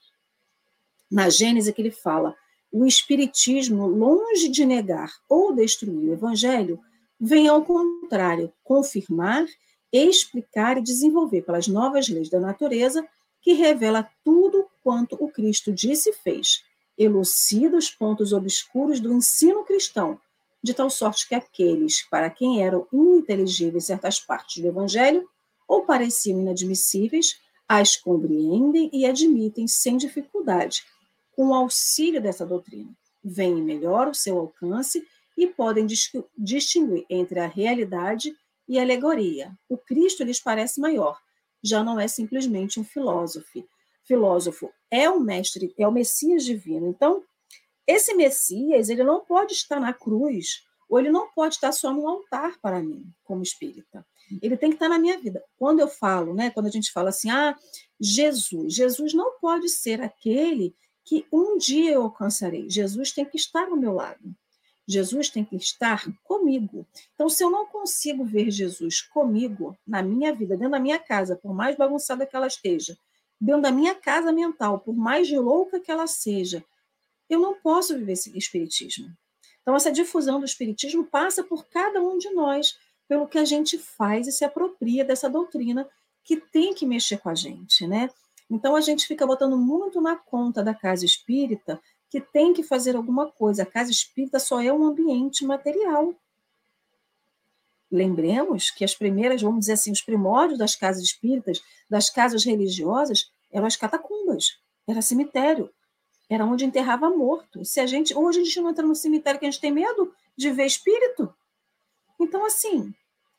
na Gênesis que ele fala: o Espiritismo, longe de negar ou destruir o Evangelho, vem ao contrário, confirmar, explicar e desenvolver pelas novas leis da natureza que revela tudo quanto o Cristo disse e fez, elucida os pontos obscuros do ensino cristão, de tal sorte que aqueles para quem eram ininteligíveis certas partes do Evangelho ou pareciam inadmissíveis, as compreendem e admitem sem dificuldade, com o auxílio dessa doutrina. Vem melhor o seu alcance e podem distinguir entre a realidade e a alegoria. O Cristo lhes parece maior, já não é simplesmente um filósofo, filósofo, é o mestre, é o Messias divino. Então, esse Messias, ele não pode estar na cruz, ou ele não pode estar só no altar para mim, como espírita. Ele tem que estar na minha vida. Quando eu falo, né, quando a gente fala assim, ah, Jesus, Jesus não pode ser aquele que um dia eu alcançarei. Jesus tem que estar ao meu lado. Jesus tem que estar comigo. Então, se eu não consigo ver Jesus comigo na minha vida, dentro da minha casa, por mais bagunçada que ela esteja, dentro da minha casa mental, por mais louca que ela seja, eu não posso viver esse espiritismo. Então, essa difusão do espiritismo passa por cada um de nós, pelo que a gente faz e se apropria dessa doutrina que tem que mexer com a gente, né? Então, a gente fica botando muito na conta da casa espírita que tem que fazer alguma coisa. A casa espírita só é um ambiente material. Lembremos que as primeiras, vamos dizer assim, os primórdios das casas espíritas, das casas religiosas, eram as catacumbas, era cemitério, era onde enterrava morto. Se a gente hoje a gente não entra no cemitério que a gente tem medo de ver espírito. Então assim,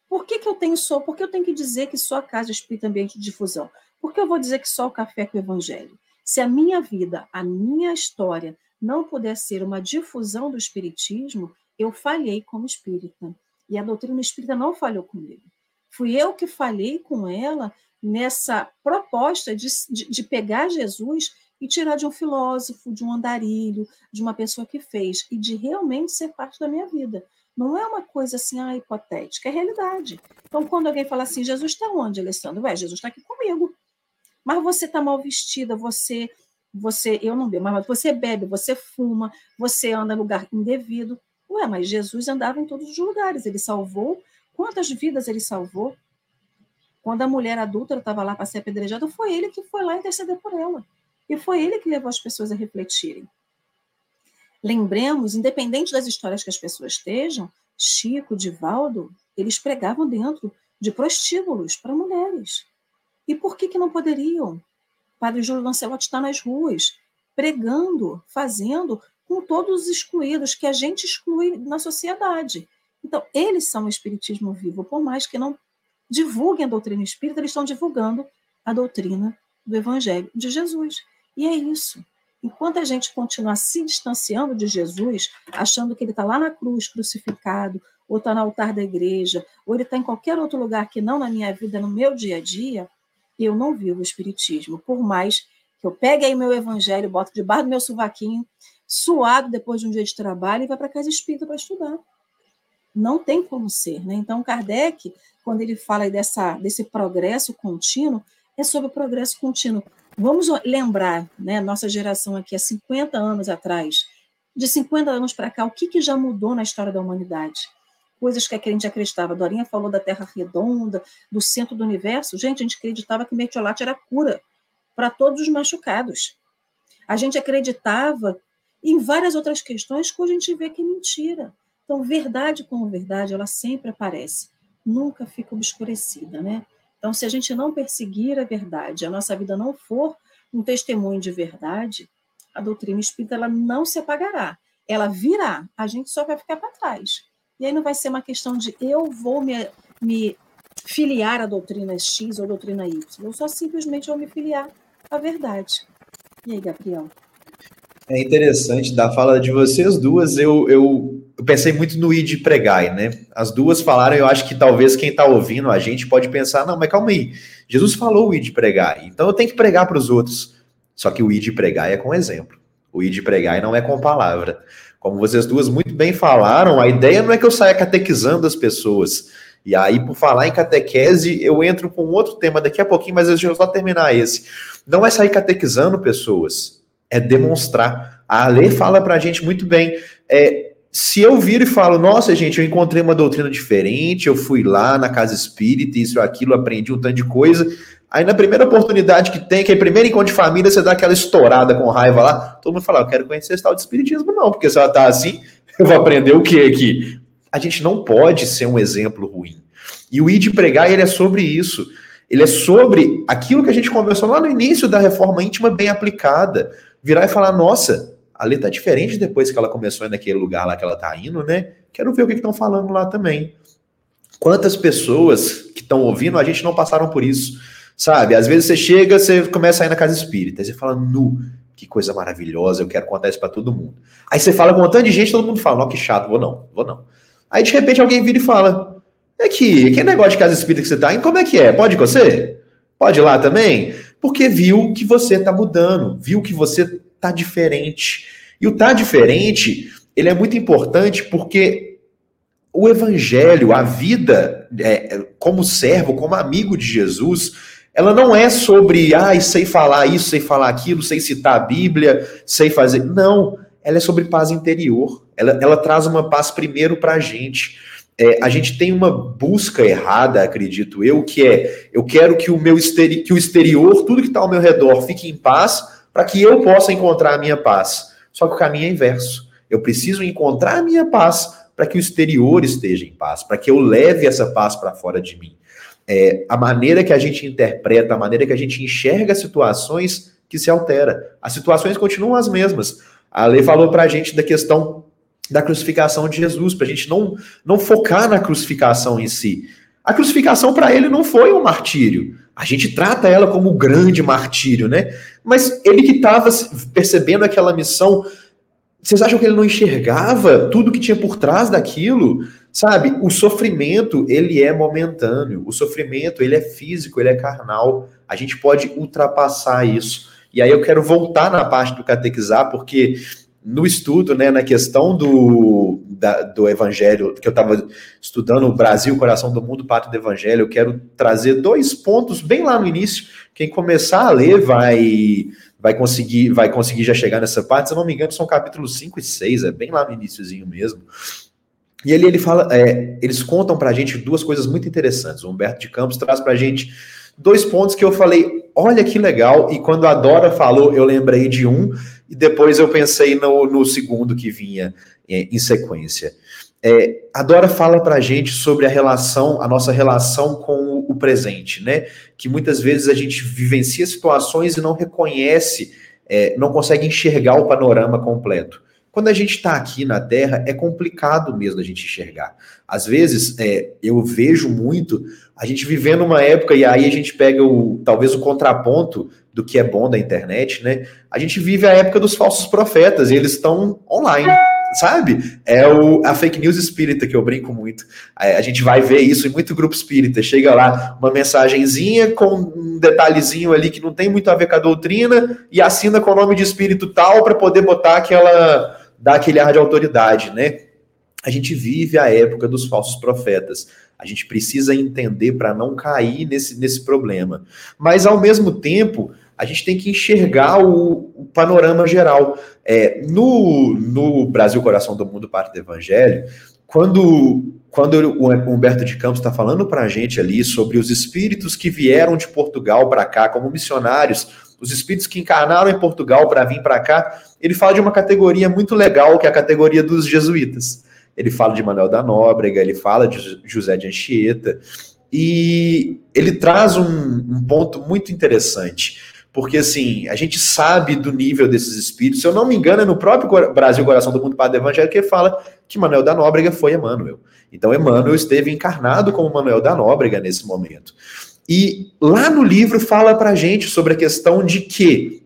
por que, que eu tenho só? Por que eu tenho que dizer que só a casa espírita é ambiente de difusão? Por que eu vou dizer que só o café com o evangelho? Se a minha vida, a minha história não puder ser uma difusão do espiritismo, eu falhei como espírita. E a doutrina espírita não falhou comigo. Fui eu que falhei com ela nessa proposta de, de, de pegar Jesus e tirar de um filósofo, de um andarilho, de uma pessoa que fez, e de realmente ser parte da minha vida. Não é uma coisa assim, ah, hipotética, é realidade. Então, quando alguém fala assim, Jesus está onde, Alessandro? Ué, Jesus está aqui comigo. Mas você está mal vestida, você, você, eu não bebo, mas você bebe, você fuma, você anda em lugar indevido. Ué, mas Jesus andava em todos os lugares, ele salvou. Quantas vidas ele salvou? Quando a mulher adulta estava lá para ser apedrejada, foi ele que foi lá interceder por ela. E foi ele que levou as pessoas a refletirem. Lembremos, independente das histórias que as pessoas estejam, Chico, Divaldo, eles pregavam dentro de prostíbulos para mulheres. E por que, que não poderiam? Padre Júlio Lancelotti está nas ruas, pregando, fazendo com todos os excluídos que a gente exclui na sociedade. Então, eles são o espiritismo vivo, por mais que não divulguem a doutrina espírita, eles estão divulgando a doutrina do evangelho de Jesus. E é isso. Enquanto a gente continuar se distanciando de Jesus, achando que ele está lá na cruz crucificado, ou está no altar da igreja, ou ele está em qualquer outro lugar que não na minha vida, no meu dia a dia, eu não vivo o Espiritismo. Por mais que eu pegue aí meu evangelho, boto debaixo do meu suvaquinho, suado depois de um dia de trabalho, e vá para casa espírita para estudar. Não tem como ser. Né? Então, Kardec, quando ele fala dessa, desse progresso contínuo, é sobre o progresso contínuo. Vamos lembrar, né, nossa geração aqui, há 50 anos atrás, de 50 anos para cá, o que, que já mudou na história da humanidade? Coisas que a gente acreditava. Dorinha falou da Terra redonda, do centro do universo. Gente, a gente acreditava que metiolate era cura para todos os machucados. A gente acreditava em várias outras questões que a gente vê que é mentira. Então, verdade como verdade, ela sempre aparece, nunca fica obscurecida, né? Então, se a gente não perseguir a verdade, a nossa vida não for um testemunho de verdade, a doutrina espírita ela não se apagará. Ela virá, a gente só vai ficar para trás. E aí não vai ser uma questão de eu vou me, me filiar à doutrina X ou doutrina Y. Eu só simplesmente vou me filiar à verdade. E aí, Gabriel? É interessante da fala de vocês duas, eu, eu, eu pensei muito no id pregai, né? As duas falaram, eu acho que talvez quem está ouvindo a gente pode pensar, não, mas calma aí, Jesus falou o id pregai, então eu tenho que pregar para os outros. Só que o id pregai é com exemplo. O id pregai não é com palavra. Como vocês duas muito bem falaram, a ideia não é que eu saia catequizando as pessoas. E aí, por falar em catequese, eu entro com outro tema daqui a pouquinho, mas deixa eu só terminar esse. Não é sair catequizando pessoas é demonstrar. A lei fala para a gente muito bem. É, se eu viro e falo, nossa, gente, eu encontrei uma doutrina diferente, eu fui lá na casa espírita, isso aquilo, aprendi um tanto de coisa. Aí na primeira oportunidade que tem, que é primeiro encontro de família, você dá aquela estourada com raiva lá, todo mundo fala, eu quero conhecer esse tal de espiritismo, não, porque se ela tá assim, eu vou aprender o que aqui? A gente não pode ser um exemplo ruim. E o ID pregar, ele é sobre isso. Ele é sobre aquilo que a gente conversou lá no início da reforma íntima bem aplicada virar e falar: nossa, a Lê tá diferente depois que ela começou naquele lugar lá que ela tá indo, né? Quero ver o que estão falando lá também. Quantas pessoas que estão ouvindo, a gente não passaram por isso, sabe? Às vezes você chega, você começa a ir na casa espírita, você fala, nu, que coisa maravilhosa, eu quero contar isso para todo mundo. Aí você fala com um tanto de gente, todo mundo fala, não, que chato, vou não, vou não. Aí de repente alguém vira e fala, é que, que negócio de casa espírita que você tá indo, como é que é? Pode com você? Pode ir lá também? Porque viu que você está mudando, viu que você está diferente. E o tá diferente, ele é muito importante porque o evangelho, a vida é, como servo, como amigo de Jesus, ela não é sobre, ah, sei falar isso, sei falar aquilo, sei citar a Bíblia, sei fazer. Não, ela é sobre paz interior. Ela, ela traz uma paz primeiro para a gente é, a gente tem uma busca errada, acredito eu, que é eu quero que o meu que o exterior, tudo que está ao meu redor, fique em paz, para que eu possa encontrar a minha paz. Só que o caminho é inverso. Eu preciso encontrar a minha paz para que o exterior esteja em paz, para que eu leve essa paz para fora de mim. É, a maneira que a gente interpreta, a maneira que a gente enxerga situações que se altera. As situações continuam as mesmas. A lei falou para a gente da questão da crucificação de Jesus, para a gente não, não focar na crucificação em si. A crucificação para ele não foi um martírio. A gente trata ela como um grande martírio, né? Mas ele que estava percebendo aquela missão, vocês acham que ele não enxergava tudo que tinha por trás daquilo? Sabe, o sofrimento, ele é momentâneo. O sofrimento, ele é físico, ele é carnal. A gente pode ultrapassar isso. E aí eu quero voltar na parte do catequizar, porque no estudo, né, na questão do, da, do evangelho, que eu estava estudando o Brasil, coração do mundo, pátrio do evangelho, eu quero trazer dois pontos bem lá no início. Quem começar a ler vai vai conseguir vai conseguir já chegar nessa parte. Se eu não me engano, são capítulos 5 e 6, é bem lá no iníciozinho mesmo. E ali ele fala, é, eles contam para a gente duas coisas muito interessantes. O Humberto de Campos traz para a gente dois pontos que eu falei, olha que legal, e quando a Dora falou, eu lembrei de um, e depois eu pensei no, no segundo que vinha é, em sequência. É, a Dora fala para a gente sobre a relação, a nossa relação com o presente, né? Que muitas vezes a gente vivencia situações e não reconhece, é, não consegue enxergar o panorama completo. Quando a gente está aqui na Terra, é complicado mesmo a gente enxergar. Às vezes, é, eu vejo muito a gente vivendo uma época, e aí a gente pega o talvez o contraponto do que é bom da internet, né? A gente vive a época dos falsos profetas, e eles estão online, sabe? É o, a fake news espírita que eu brinco muito. A, gente vai ver isso em muito grupo espírita. Chega lá uma mensagenzinha com um detalhezinho ali que não tem muito a ver com a doutrina, e assina com o nome de espírito tal para poder botar aquela dá aquele ar de autoridade, né? A gente vive a época dos falsos profetas. A gente precisa entender para não cair nesse, nesse problema. Mas, ao mesmo tempo, a gente tem que enxergar o, o panorama geral. É, no, no Brasil Coração do Mundo, parte do Evangelho, quando, quando o Humberto de Campos está falando para a gente ali sobre os espíritos que vieram de Portugal para cá como missionários, os espíritos que encarnaram em Portugal para vir para cá, ele fala de uma categoria muito legal, que é a categoria dos jesuítas. Ele fala de Manuel da Nóbrega, ele fala de José de Anchieta, e ele traz um, um ponto muito interessante porque assim, a gente sabe do nível desses espíritos. Se eu não me engano, é no próprio Brasil Coração do Mundo Padre Evangelho que fala que Manuel da Nóbrega foi Emmanuel. Então, Emmanuel esteve encarnado como Manuel da Nóbrega nesse momento. E lá no livro fala para a gente sobre a questão de que,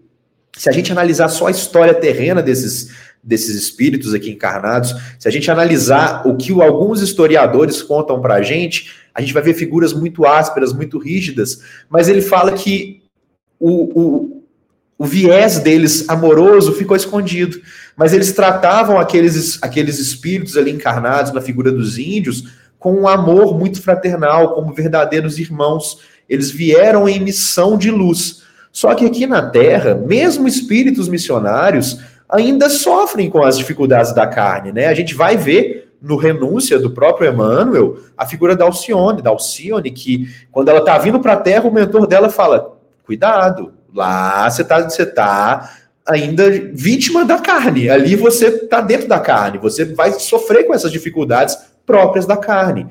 se a gente analisar só a história terrena desses, desses espíritos aqui encarnados, se a gente analisar o que alguns historiadores contam para a gente, a gente vai ver figuras muito ásperas, muito rígidas, mas ele fala que o, o, o viés deles amoroso ficou escondido, mas eles tratavam aqueles, aqueles espíritos ali encarnados na figura dos índios com um amor muito fraternal, como verdadeiros irmãos. Eles vieram em missão de luz. Só que aqui na Terra, mesmo espíritos missionários ainda sofrem com as dificuldades da carne, né? A gente vai ver no renúncia do próprio Emmanuel a figura da Alcione, da Alcione, que quando ela está vindo para a Terra, o mentor dela fala: cuidado, lá você está você tá ainda vítima da carne. Ali você está dentro da carne, você vai sofrer com essas dificuldades próprias da carne.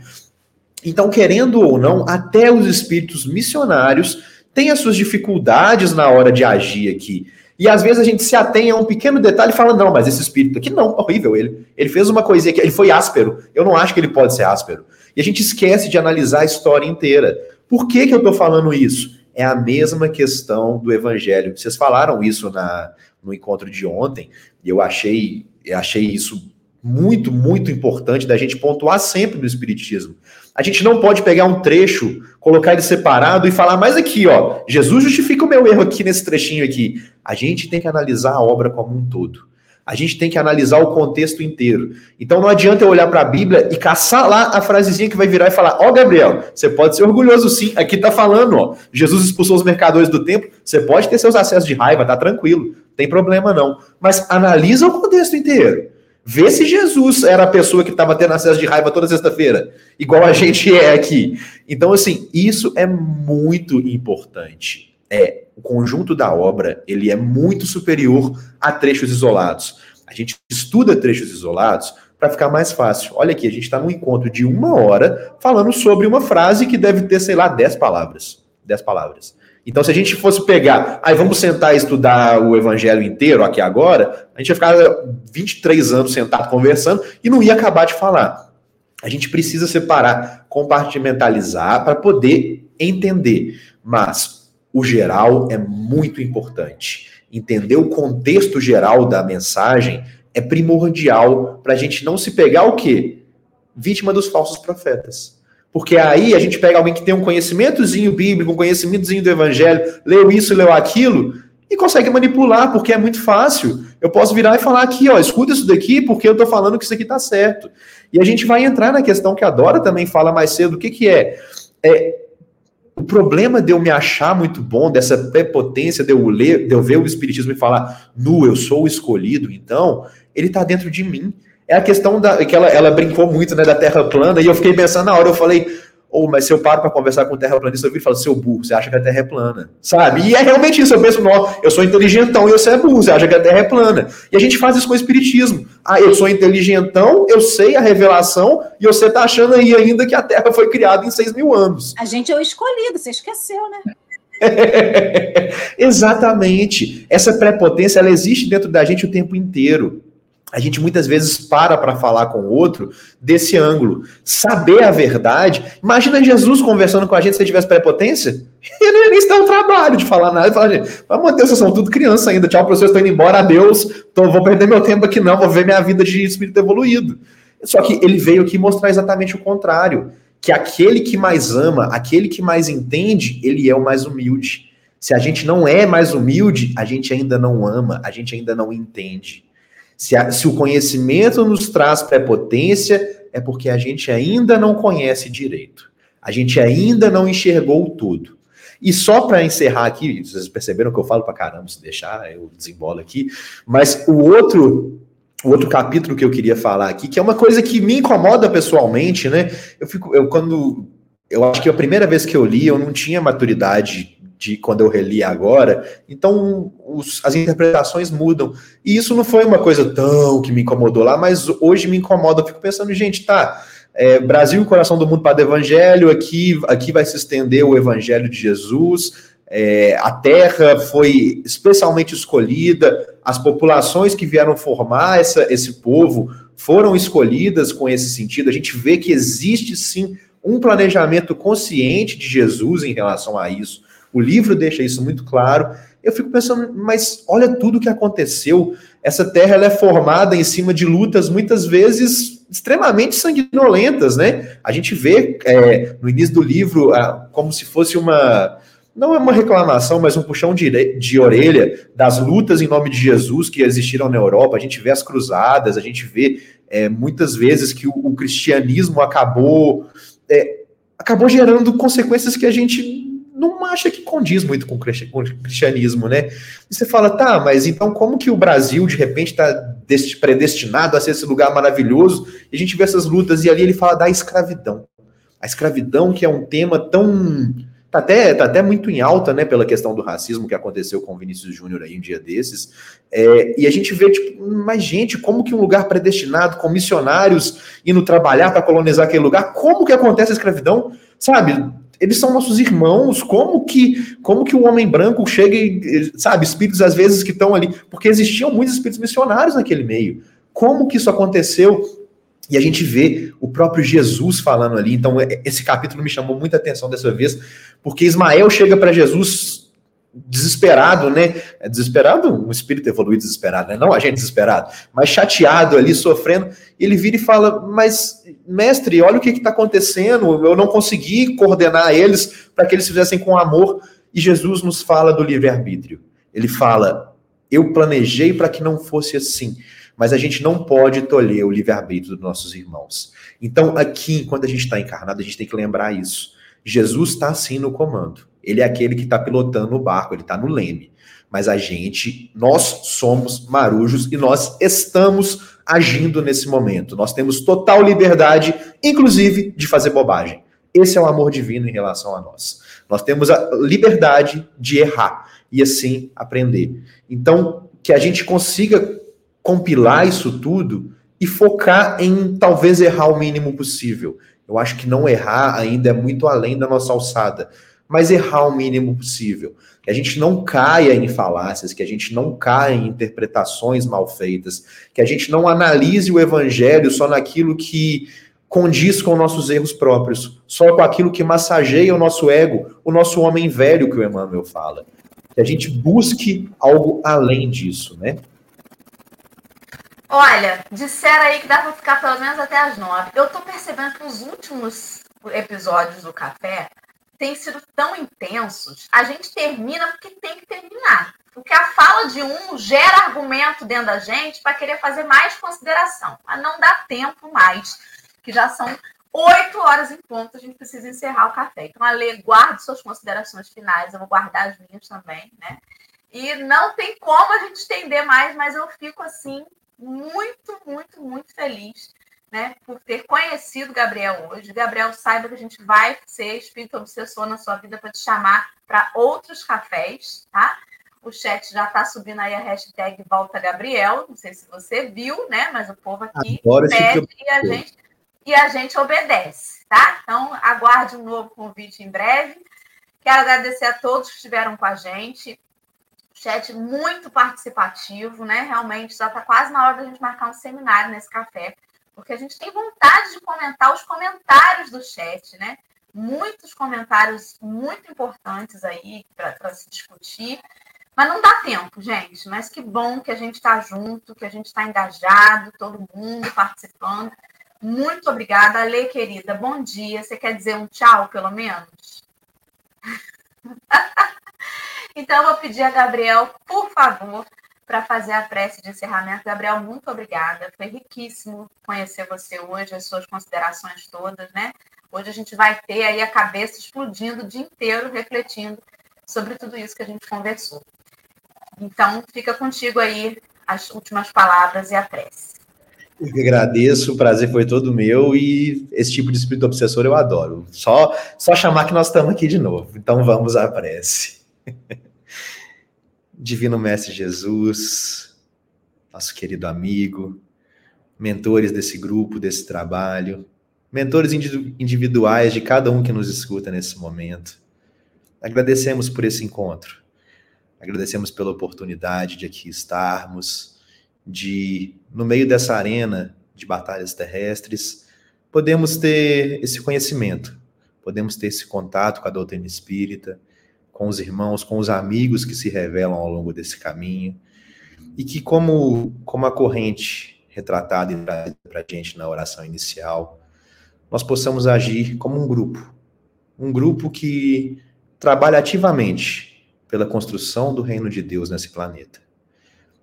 Então, querendo ou não, até os espíritos missionários têm as suas dificuldades na hora de agir aqui. E às vezes a gente se atém a um pequeno detalhe e fala: não, mas esse espírito aqui não, horrível. Ele, ele fez uma coisinha que ele foi áspero. Eu não acho que ele pode ser áspero. E a gente esquece de analisar a história inteira. Por que, que eu estou falando isso? É a mesma questão do evangelho. Vocês falaram isso na, no encontro de ontem, e eu achei, eu achei isso muito, muito importante da gente pontuar sempre no Espiritismo. A gente não pode pegar um trecho, colocar ele separado e falar, mas aqui, ó, Jesus justifica o meu erro aqui nesse trechinho aqui. A gente tem que analisar a obra como um todo. A gente tem que analisar o contexto inteiro. Então não adianta eu olhar para a Bíblia e caçar lá a frasezinha que vai virar e falar: Ó, oh, Gabriel, você pode ser orgulhoso sim. Aqui tá falando, ó. Jesus expulsou os mercadores do templo. Você pode ter seus acessos de raiva, tá tranquilo. Tem problema não. Mas analisa o contexto inteiro. Vê se Jesus era a pessoa que estava tendo acesso de raiva toda sexta-feira, igual a gente é aqui. Então, assim, isso é muito importante. É, o conjunto da obra, ele é muito superior a trechos isolados. A gente estuda trechos isolados para ficar mais fácil. Olha aqui, a gente está num encontro de uma hora falando sobre uma frase que deve ter, sei lá, dez palavras. Dez palavras. Então, se a gente fosse pegar, aí vamos sentar e estudar o evangelho inteiro aqui agora, a gente ia ficar 23 anos sentado conversando e não ia acabar de falar. A gente precisa separar, compartimentalizar para poder entender. Mas o geral é muito importante. Entender o contexto geral da mensagem é primordial para a gente não se pegar o quê? Vítima dos falsos profetas. Porque aí a gente pega alguém que tem um conhecimentozinho bíblico, um conhecimentozinho do evangelho, leu isso, leu aquilo, e consegue manipular, porque é muito fácil. Eu posso virar e falar aqui, ó, escuta isso daqui, porque eu estou falando que isso aqui está certo. E a gente vai entrar na questão que a Dora também fala mais cedo, o que, que é? É o problema de eu me achar muito bom, dessa prepotência de eu ler, de eu ver o Espiritismo e falar, nu, eu sou o escolhido, então, ele está dentro de mim. É a questão da, que ela, ela brincou muito né, da Terra plana, e eu fiquei pensando na hora, eu falei, ou, oh, mas se eu paro para conversar com o terraplanista, eu viro e falo, seu burro, você acha que a Terra é plana? Sabe? E é realmente isso, eu penso, não, eu sou inteligentão e você é burro, você acha que a Terra é plana. E a gente faz isso com o Espiritismo. Ah, eu sou inteligentão, eu sei a revelação, e você tá achando aí ainda que a Terra foi criada em 6 mil anos. A gente é o escolhido, você esqueceu, né? Exatamente. Essa prepotência, ela existe dentro da gente o tempo inteiro a gente muitas vezes para para falar com o outro desse ângulo. Saber a verdade. Imagina Jesus conversando com a gente se ele tivesse prepotência. Ele não ia nem o trabalho de falar nada. Ele fala, gente, vamos Deus, vocês são tudo criança ainda. Tchau, professor, estou indo embora. Adeus. Tô, vou perder meu tempo aqui, não. Vou ver minha vida de espírito evoluído. Só que ele veio aqui mostrar exatamente o contrário. Que aquele que mais ama, aquele que mais entende, ele é o mais humilde. Se a gente não é mais humilde, a gente ainda não ama, a gente ainda não entende. Se, a, se o conhecimento nos traz prepotência, é porque a gente ainda não conhece direito. A gente ainda não enxergou tudo. E só para encerrar aqui, vocês perceberam que eu falo para caramba, se deixar, eu desembolo aqui. Mas o outro, o outro capítulo que eu queria falar aqui, que é uma coisa que me incomoda pessoalmente, né? Eu fico, eu quando eu acho que a primeira vez que eu li, eu não tinha maturidade de quando eu reli agora. Então, os, as interpretações mudam. E isso não foi uma coisa tão que me incomodou lá, mas hoje me incomoda. Eu fico pensando, gente, tá. É, Brasil, coração do mundo para o evangelho, aqui, aqui vai se estender o evangelho de Jesus. É, a terra foi especialmente escolhida, as populações que vieram formar essa, esse povo foram escolhidas com esse sentido. A gente vê que existe sim um planejamento consciente de Jesus em relação a isso. O livro deixa isso muito claro. Eu fico pensando, mas olha tudo que aconteceu. Essa terra ela é formada em cima de lutas muitas vezes extremamente sanguinolentas, né? A gente vê é, no início do livro como se fosse uma não é uma reclamação, mas um puxão de, de orelha das lutas em nome de Jesus que existiram na Europa. A gente vê as cruzadas, a gente vê é, muitas vezes que o, o cristianismo acabou é, acabou gerando consequências que a gente acha que condiz muito com o cristianismo, né? E você fala, tá, mas então como que o Brasil, de repente, está predestinado a ser esse lugar maravilhoso? E a gente vê essas lutas, e ali ele fala da escravidão. A escravidão, que é um tema tão. Tá até, tá até muito em alta, né, pela questão do racismo que aconteceu com o Vinícius Júnior aí um dia desses. É, e a gente vê, tipo, mas gente, como que um lugar predestinado, com missionários indo trabalhar para colonizar aquele lugar, como que acontece a escravidão? Sabe, eles são nossos irmãos, como que como que o homem branco chega e, sabe, espíritos às vezes que estão ali, porque existiam muitos espíritos missionários naquele meio. Como que isso aconteceu? E a gente vê o próprio Jesus falando ali. Então, é, esse capítulo me chamou muita atenção dessa vez, porque Ismael chega para Jesus desesperado, né? É desesperado, um espírito evoluído desesperado, né? Não a gente desesperado, mas chateado ali, sofrendo. Ele vira e fala: Mas, mestre, olha o que está acontecendo. Eu não consegui coordenar eles para que eles fizessem com amor. E Jesus nos fala do livre-arbítrio. Ele fala: Eu planejei para que não fosse assim. Mas a gente não pode tolher o livre-arbítrio dos nossos irmãos. Então, aqui, quando a gente está encarnado, a gente tem que lembrar isso. Jesus está assim no comando ele é aquele que está pilotando o barco, ele está no leme. Mas a gente, nós somos marujos e nós estamos agindo nesse momento. Nós temos total liberdade, inclusive, de fazer bobagem. Esse é o amor divino em relação a nós. Nós temos a liberdade de errar e assim aprender. Então, que a gente consiga compilar isso tudo e focar em talvez errar o mínimo possível. Eu acho que não errar ainda é muito além da nossa alçada mas errar o mínimo possível. Que a gente não caia em falácias, que a gente não caia em interpretações mal feitas, que a gente não analise o evangelho só naquilo que condiz com nossos erros próprios, só com aquilo que massageia o nosso ego o nosso homem velho que o Emmanuel fala. Que a gente busque algo além disso, né? Olha, disseram aí que dá para ficar pelo menos até as nove. Eu estou percebendo que os últimos episódios do Café têm sido tão intensos. A gente termina porque tem que terminar. Porque a fala de um gera argumento dentro da gente para querer fazer mais consideração. Mas não dá tempo mais, que já são oito horas em ponto, a gente precisa encerrar o café. Então, Ale, guarde suas considerações finais, eu vou guardar as minhas também, né? E não tem como a gente estender mais, mas eu fico assim muito, muito, muito feliz né, por ter conhecido Gabriel hoje. Gabriel, saiba que a gente vai ser espírito obsessor na sua vida para te chamar para outros cafés, tá? O chat já está subindo aí a hashtag Volta Gabriel. Não sei se você viu, né? Mas o povo aqui pede e a, gente, e a gente obedece, tá? Então, aguarde um novo convite em breve. Quero agradecer a todos que estiveram com a gente chat muito participativo, né? Realmente já está quase na hora da gente marcar um seminário nesse café, porque a gente tem vontade de comentar os comentários do chat, né? Muitos comentários muito importantes aí para se discutir. Mas não dá tempo, gente. Mas que bom que a gente está junto, que a gente está engajado, todo mundo participando. Muito obrigada. Lê, querida, bom dia. Você quer dizer um tchau, pelo menos? Então, eu vou pedir a Gabriel, por favor, para fazer a prece de encerramento. Gabriel, muito obrigada. Foi riquíssimo conhecer você hoje, as suas considerações todas, né? Hoje a gente vai ter aí a cabeça explodindo o dia inteiro, refletindo sobre tudo isso que a gente conversou. Então, fica contigo aí as últimas palavras e a prece. Eu que agradeço, o prazer foi todo meu e esse tipo de espírito obsessor eu adoro. Só, só chamar que nós estamos aqui de novo. Então vamos à prece. Divino Mestre Jesus, nosso querido amigo, mentores desse grupo, desse trabalho, mentores individuais de cada um que nos escuta nesse momento. Agradecemos por esse encontro. Agradecemos pela oportunidade de aqui estarmos, de, no meio dessa arena de batalhas terrestres, podemos ter esse conhecimento, podemos ter esse contato com a doutrina espírita, com os irmãos, com os amigos que se revelam ao longo desse caminho, e que, como, como a corrente retratada e trazida para a gente na oração inicial, nós possamos agir como um grupo, um grupo que trabalha ativamente pela construção do reino de Deus nesse planeta.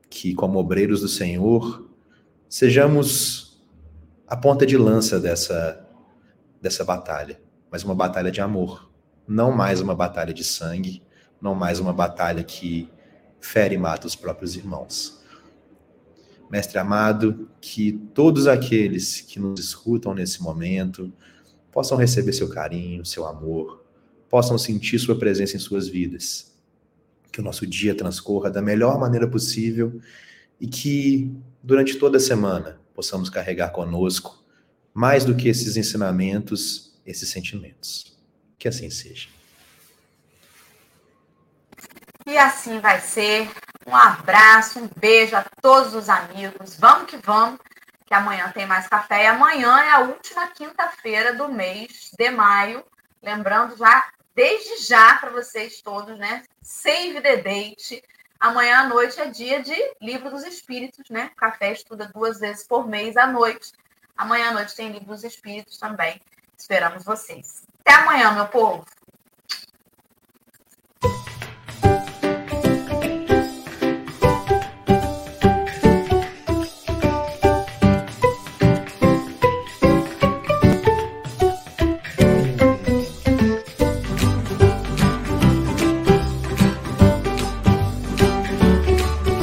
Que, como obreiros do Senhor, sejamos a ponta de lança dessa, dessa batalha, mas uma batalha de amor não mais uma batalha de sangue, não mais uma batalha que fere e mata os próprios irmãos. Mestre amado, que todos aqueles que nos escutam nesse momento possam receber seu carinho, seu amor, possam sentir sua presença em suas vidas. Que o nosso dia transcorra da melhor maneira possível e que durante toda a semana possamos carregar conosco mais do que esses ensinamentos, esses sentimentos. Que assim seja. E assim vai ser. Um abraço, um beijo a todos os amigos. Vamos que vamos, que amanhã tem mais café. E amanhã é a última quinta-feira do mês de maio. Lembrando já, desde já, para vocês todos, né? Save the date. Amanhã à noite é dia de Livro dos Espíritos, né? O café estuda duas vezes por mês à noite. Amanhã à noite tem Livro dos Espíritos também. Esperamos vocês. Até amanhã, meu povo.